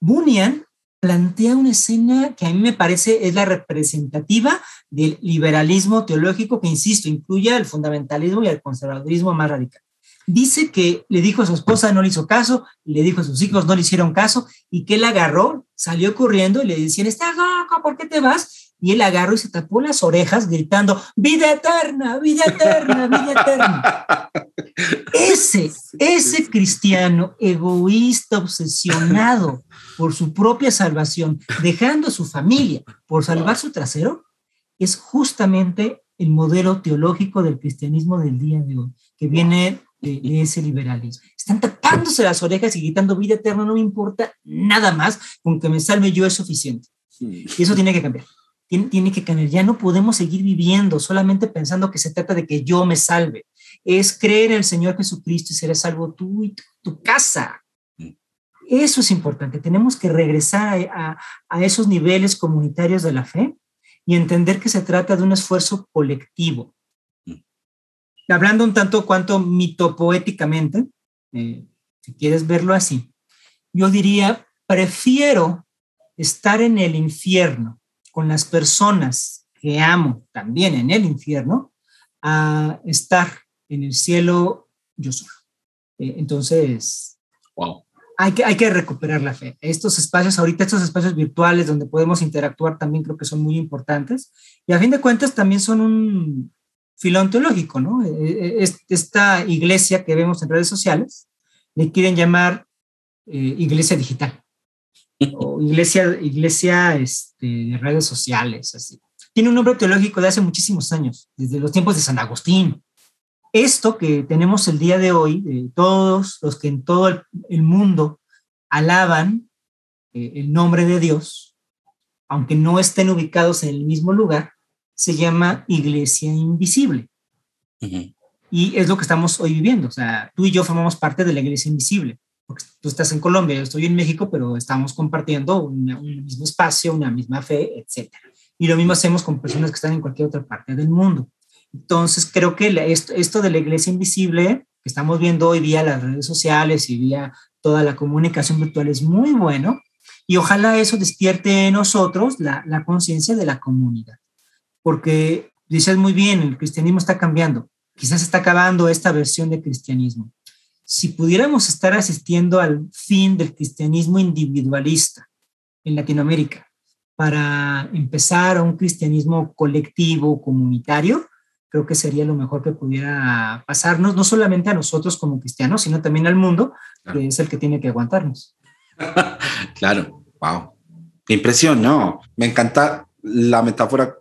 S2: Bunyan plantea una escena que a mí me parece es la representativa del liberalismo teológico que, insisto, incluye el fundamentalismo y el conservadurismo más radical dice que le dijo a su esposa, no le hizo caso, le dijo a sus hijos, no le hicieron caso, y que él agarró, salió corriendo y le decían, estás loco, ¿por qué te vas? Y él agarró y se tapó las orejas gritando, vida eterna, vida eterna, vida eterna. Ese, ese cristiano egoísta, obsesionado por su propia salvación, dejando a su familia por salvar su trasero, es justamente el modelo teológico del cristianismo del día de hoy, que viene de ese liberalismo. Están tapándose las orejas y gritando vida eterna, no me importa nada más, con que me salve yo es suficiente. Y eso tiene que cambiar. Tiene, tiene, que cambiar. Ya no podemos seguir viviendo solamente pensando que se trata de que yo me salve. Es creer en el Señor Jesucristo y serás salvo tú y tu, casa. Eso es importante. Tenemos que regresar a, a esos niveles comunitarios de la fe y entender que se trata de un esfuerzo colectivo hablando un tanto cuanto mitopoéticamente, eh, si quieres verlo así, yo diría, prefiero estar en el infierno con las personas que amo también en el infierno a estar en el cielo yo solo. Eh, entonces, wow. hay, que, hay que recuperar la fe. Estos espacios, ahorita estos espacios virtuales donde podemos interactuar también creo que son muy importantes y a fin de cuentas también son un, filón teológico, ¿no? E, e, e, esta iglesia que vemos en redes sociales le quieren llamar eh, iglesia digital o iglesia, iglesia este, de redes sociales, así. Tiene un nombre teológico de hace muchísimos años, desde los tiempos de San Agustín. Esto que tenemos el día de hoy, de todos los que en todo el, mundo alaban eh, el nombre de Dios, aunque no estén ubicados en el mismo lugar, se llama iglesia invisible. Y es lo que estamos hoy viviendo. O sea, tú y yo formamos parte de la iglesia invisible. Porque tú estás en Colombia, yo estoy en México, pero estamos compartiendo un mismo espacio, una misma fe, etc. Y lo mismo hacemos con personas que están en cualquier otra parte del mundo. Entonces, creo que esto, esto de la iglesia invisible que estamos viendo hoy vía las redes sociales y vía toda la comunicación virtual es muy bueno. Y ojalá eso despierte en nosotros la, la conciencia de la comunidad porque dices muy bien, el cristianismo está cambiando, quizás está acabando esta versión de cristianismo. Si pudiéramos estar asistiendo al fin del cristianismo individualista en Latinoamérica para empezar a un cristianismo colectivo, comunitario, creo que sería lo mejor que pudiera pasarnos, no solamente a nosotros como cristianos, sino también al mundo, que es el que tiene que aguantarnos.
S1: claro, wow. Qué impresión, ¿no? Me encanta la metáfora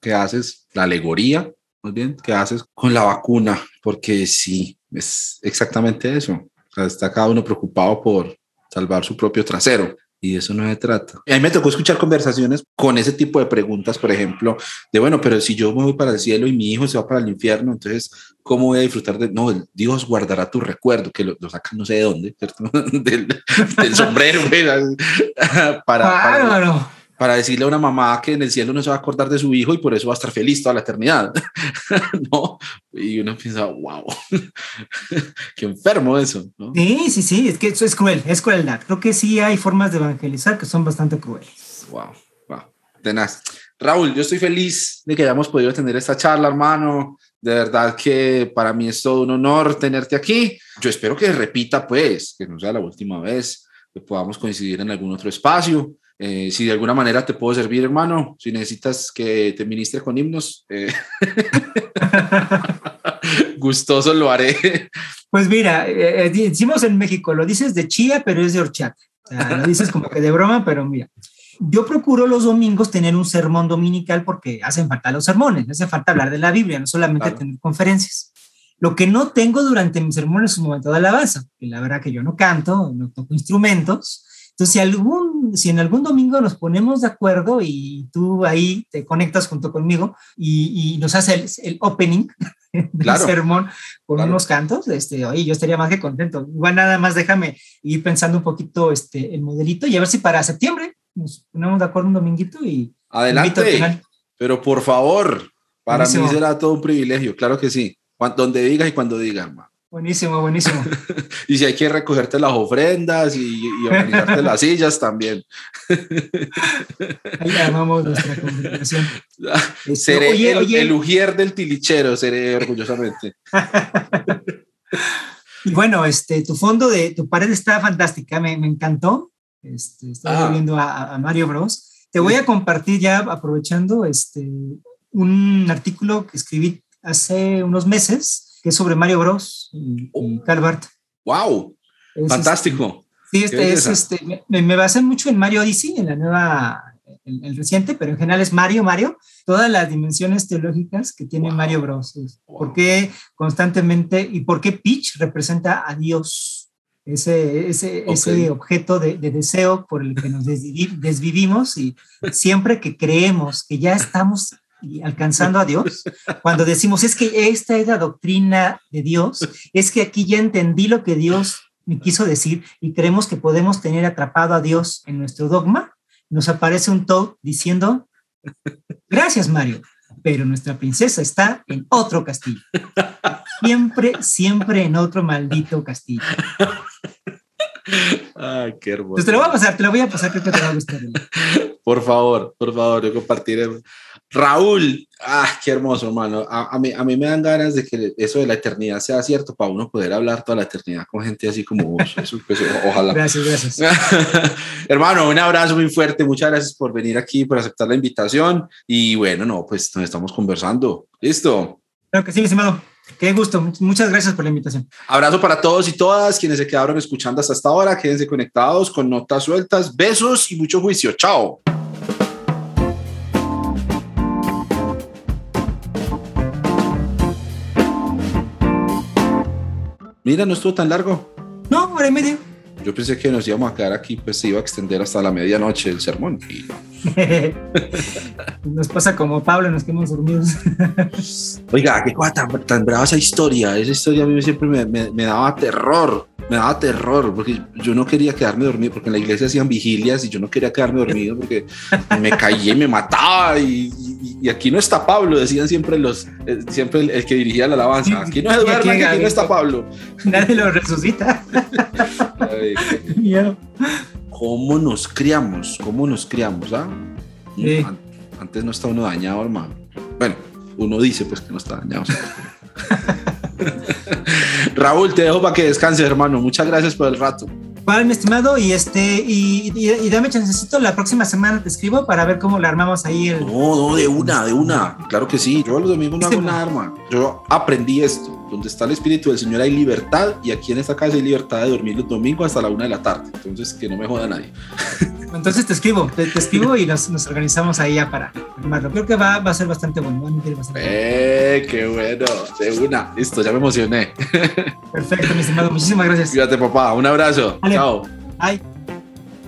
S1: que haces, la alegoría, más bien, que haces con la vacuna, porque sí, es exactamente eso. Está cada uno preocupado por salvar su propio trasero y eso no se trata. A mí me tocó escuchar conversaciones con ese tipo de preguntas, por ejemplo, de bueno, pero si yo me voy para el cielo y mi hijo se va para el infierno, entonces, ¿cómo voy a disfrutar de.? No, Dios guardará tu recuerdo, que lo, lo sacan no sé de dónde, del, sombrero, para. para para decirle a una mamá que en el cielo no se va a acordar de su hijo y por eso va a estar feliz toda la eternidad. ¿No? Y uno piensa, wow, qué enfermo eso. ¿no?
S2: Sí, sí, sí, es que eso es cruel, es crueldad. Creo que sí hay formas de evangelizar que son bastante crueles.
S1: Wow, wow, tenaz. Raúl, yo estoy feliz de que hayamos podido tener esta charla, hermano. De verdad que para mí es todo un honor tenerte aquí. Yo espero que repita, pues, que no sea la última vez, que podamos coincidir en algún otro espacio. Eh, si de alguna manera te puedo servir, hermano, si necesitas que te ministre con himnos, eh, gustoso lo haré.
S2: Pues mira, eh, decimos en México, lo dices de chía, pero es de horchata. lo dices como que de broma, pero mira. Yo procuro los domingos tener un sermón dominical porque hacen falta los sermones, hace falta hablar de la Biblia, no solamente tener conferencias. Lo que no tengo durante mis sermones es un momento de alabanza, que la verdad que yo no canto, no toco instrumentos. Entonces, si, algún, si en algún domingo nos ponemos de acuerdo y tú ahí te conectas junto conmigo y, nos hace el, opening del sermón con unos cantos, este, oye, yo estaría más que contento. Igual nada más déjame ir pensando un poquito este, el modelito y a ver si para septiembre nos ponemos de acuerdo un dominguito y...
S1: Adelante, pero por favor, para mí será todo un privilegio, claro que sí. Donde digas y cuando digas, hermano.
S2: Buenísimo, buenísimo.
S1: y si hay que recogerte las ofrendas y, organizarte las sillas también.
S2: Ahí llamamos nuestra congregación.
S1: Seré el, el, ujier del tilichero, seré orgullosamente.
S2: y bueno, este, tu fondo de tu pared está fantástica, me, me encantó. Este, estoy ah. viendo a, a, Mario Bros. Te voy a compartir ya, aprovechando, este, un artículo que escribí hace unos meses, que es sobre Mario Bros y, oh. Calvart.
S1: ¡Wow! Fantástico.
S2: sí, este es este, me, me, basé mucho en Mario Odyssey, en la nueva, el, reciente, pero en general es Mario, Mario, todas las dimensiones teológicas que tiene Mario Bros. ¿Por qué constantemente y por qué Peach representa a Dios? Ese, ese, ese objeto de, de, deseo por el que nos desvivimos y siempre que creemos que ya estamos y alcanzando a Dios, cuando decimos, es que esta es la doctrina de Dios, es que aquí ya entendí lo que Dios me quiso decir y creemos que podemos tener atrapado a Dios en nuestro dogma, nos aparece un Toad diciendo, gracias Mario, pero nuestra princesa está en otro castillo. Siempre, siempre en otro maldito castillo.
S1: Ay, qué hermoso.
S2: Pues te lo voy a pasar, te lo voy a pasar, creo que te va a gustar.
S1: Por favor, por favor, yo compartiré. Raúl, ah, qué hermoso, hermano. A, mí, a mí me dan ganas de que eso de la eternidad sea cierto para uno poder hablar toda la eternidad con gente así como vos. Eso, pues, ojalá.
S2: Gracias, gracias.
S1: hermano, un abrazo muy fuerte. Muchas gracias por venir aquí, por aceptar la invitación. Y bueno, no, pues nos estamos conversando. ¿Listo?
S2: Claro que sí, estimado. Qué gusto. Muchas gracias por la invitación.
S1: Abrazo para todos y todas quienes se quedaron escuchando hasta esta hora. Quédense conectados con notas sueltas. Besos y mucho juicio. Chao. Mira, no estuvo tan largo.
S2: No, hora y media.
S1: Yo pensé que nos íbamos a quedar aquí, pues se iba a extender hasta la medianoche el sermón.
S2: nos pasa como Pablo, nos quedamos dormidos.
S1: Oiga, qué cosa tan, brava esa historia. Esa historia a mí siempre me, me, daba terror. Me daba terror porque yo no quería quedarme dormido porque en la iglesia hacían vigilias y yo no quería quedarme dormido porque me caía y me mataba. Y, y, aquí no está Pablo, decían siempre los, eh, siempre el, que dirigía la alabanza. Aquí no duerme, aquí no está Pablo.
S2: Nadie lo resucita.
S1: ¿Cómo nos criamos? ¿Cómo nos criamos? Ah? Antes no está uno dañado, hermano. Bueno, uno dice pues que no está dañado. Raúl, te dejo para que descanses, hermano. Muchas gracias por el rato.
S2: Vale, mi estimado, y este, y, y, dame chancecito, la próxima semana te escribo para ver cómo le armamos ahí el.
S1: No, no, de una, de una. Claro que sí. Yo los domingos no hago nada, hermano. Yo aprendí esto. Donde está el Espíritu del Señor hay libertad, y aquí en esta casa hay libertad de dormir los domingos hasta la una de la tarde. Entonces, que no me joda nadie.
S2: Entonces te escribo, te, escribo y nos, nos, organizamos ahí ya para armarlo. Creo que va, va a ser bastante bueno.
S1: ¡Eh, qué bueno! De una. Listo, ya me emocioné.
S2: Perfecto, mi estimado. Muchísimas gracias.
S1: Cuídate, papá. Un abrazo. Chao.
S2: Bye.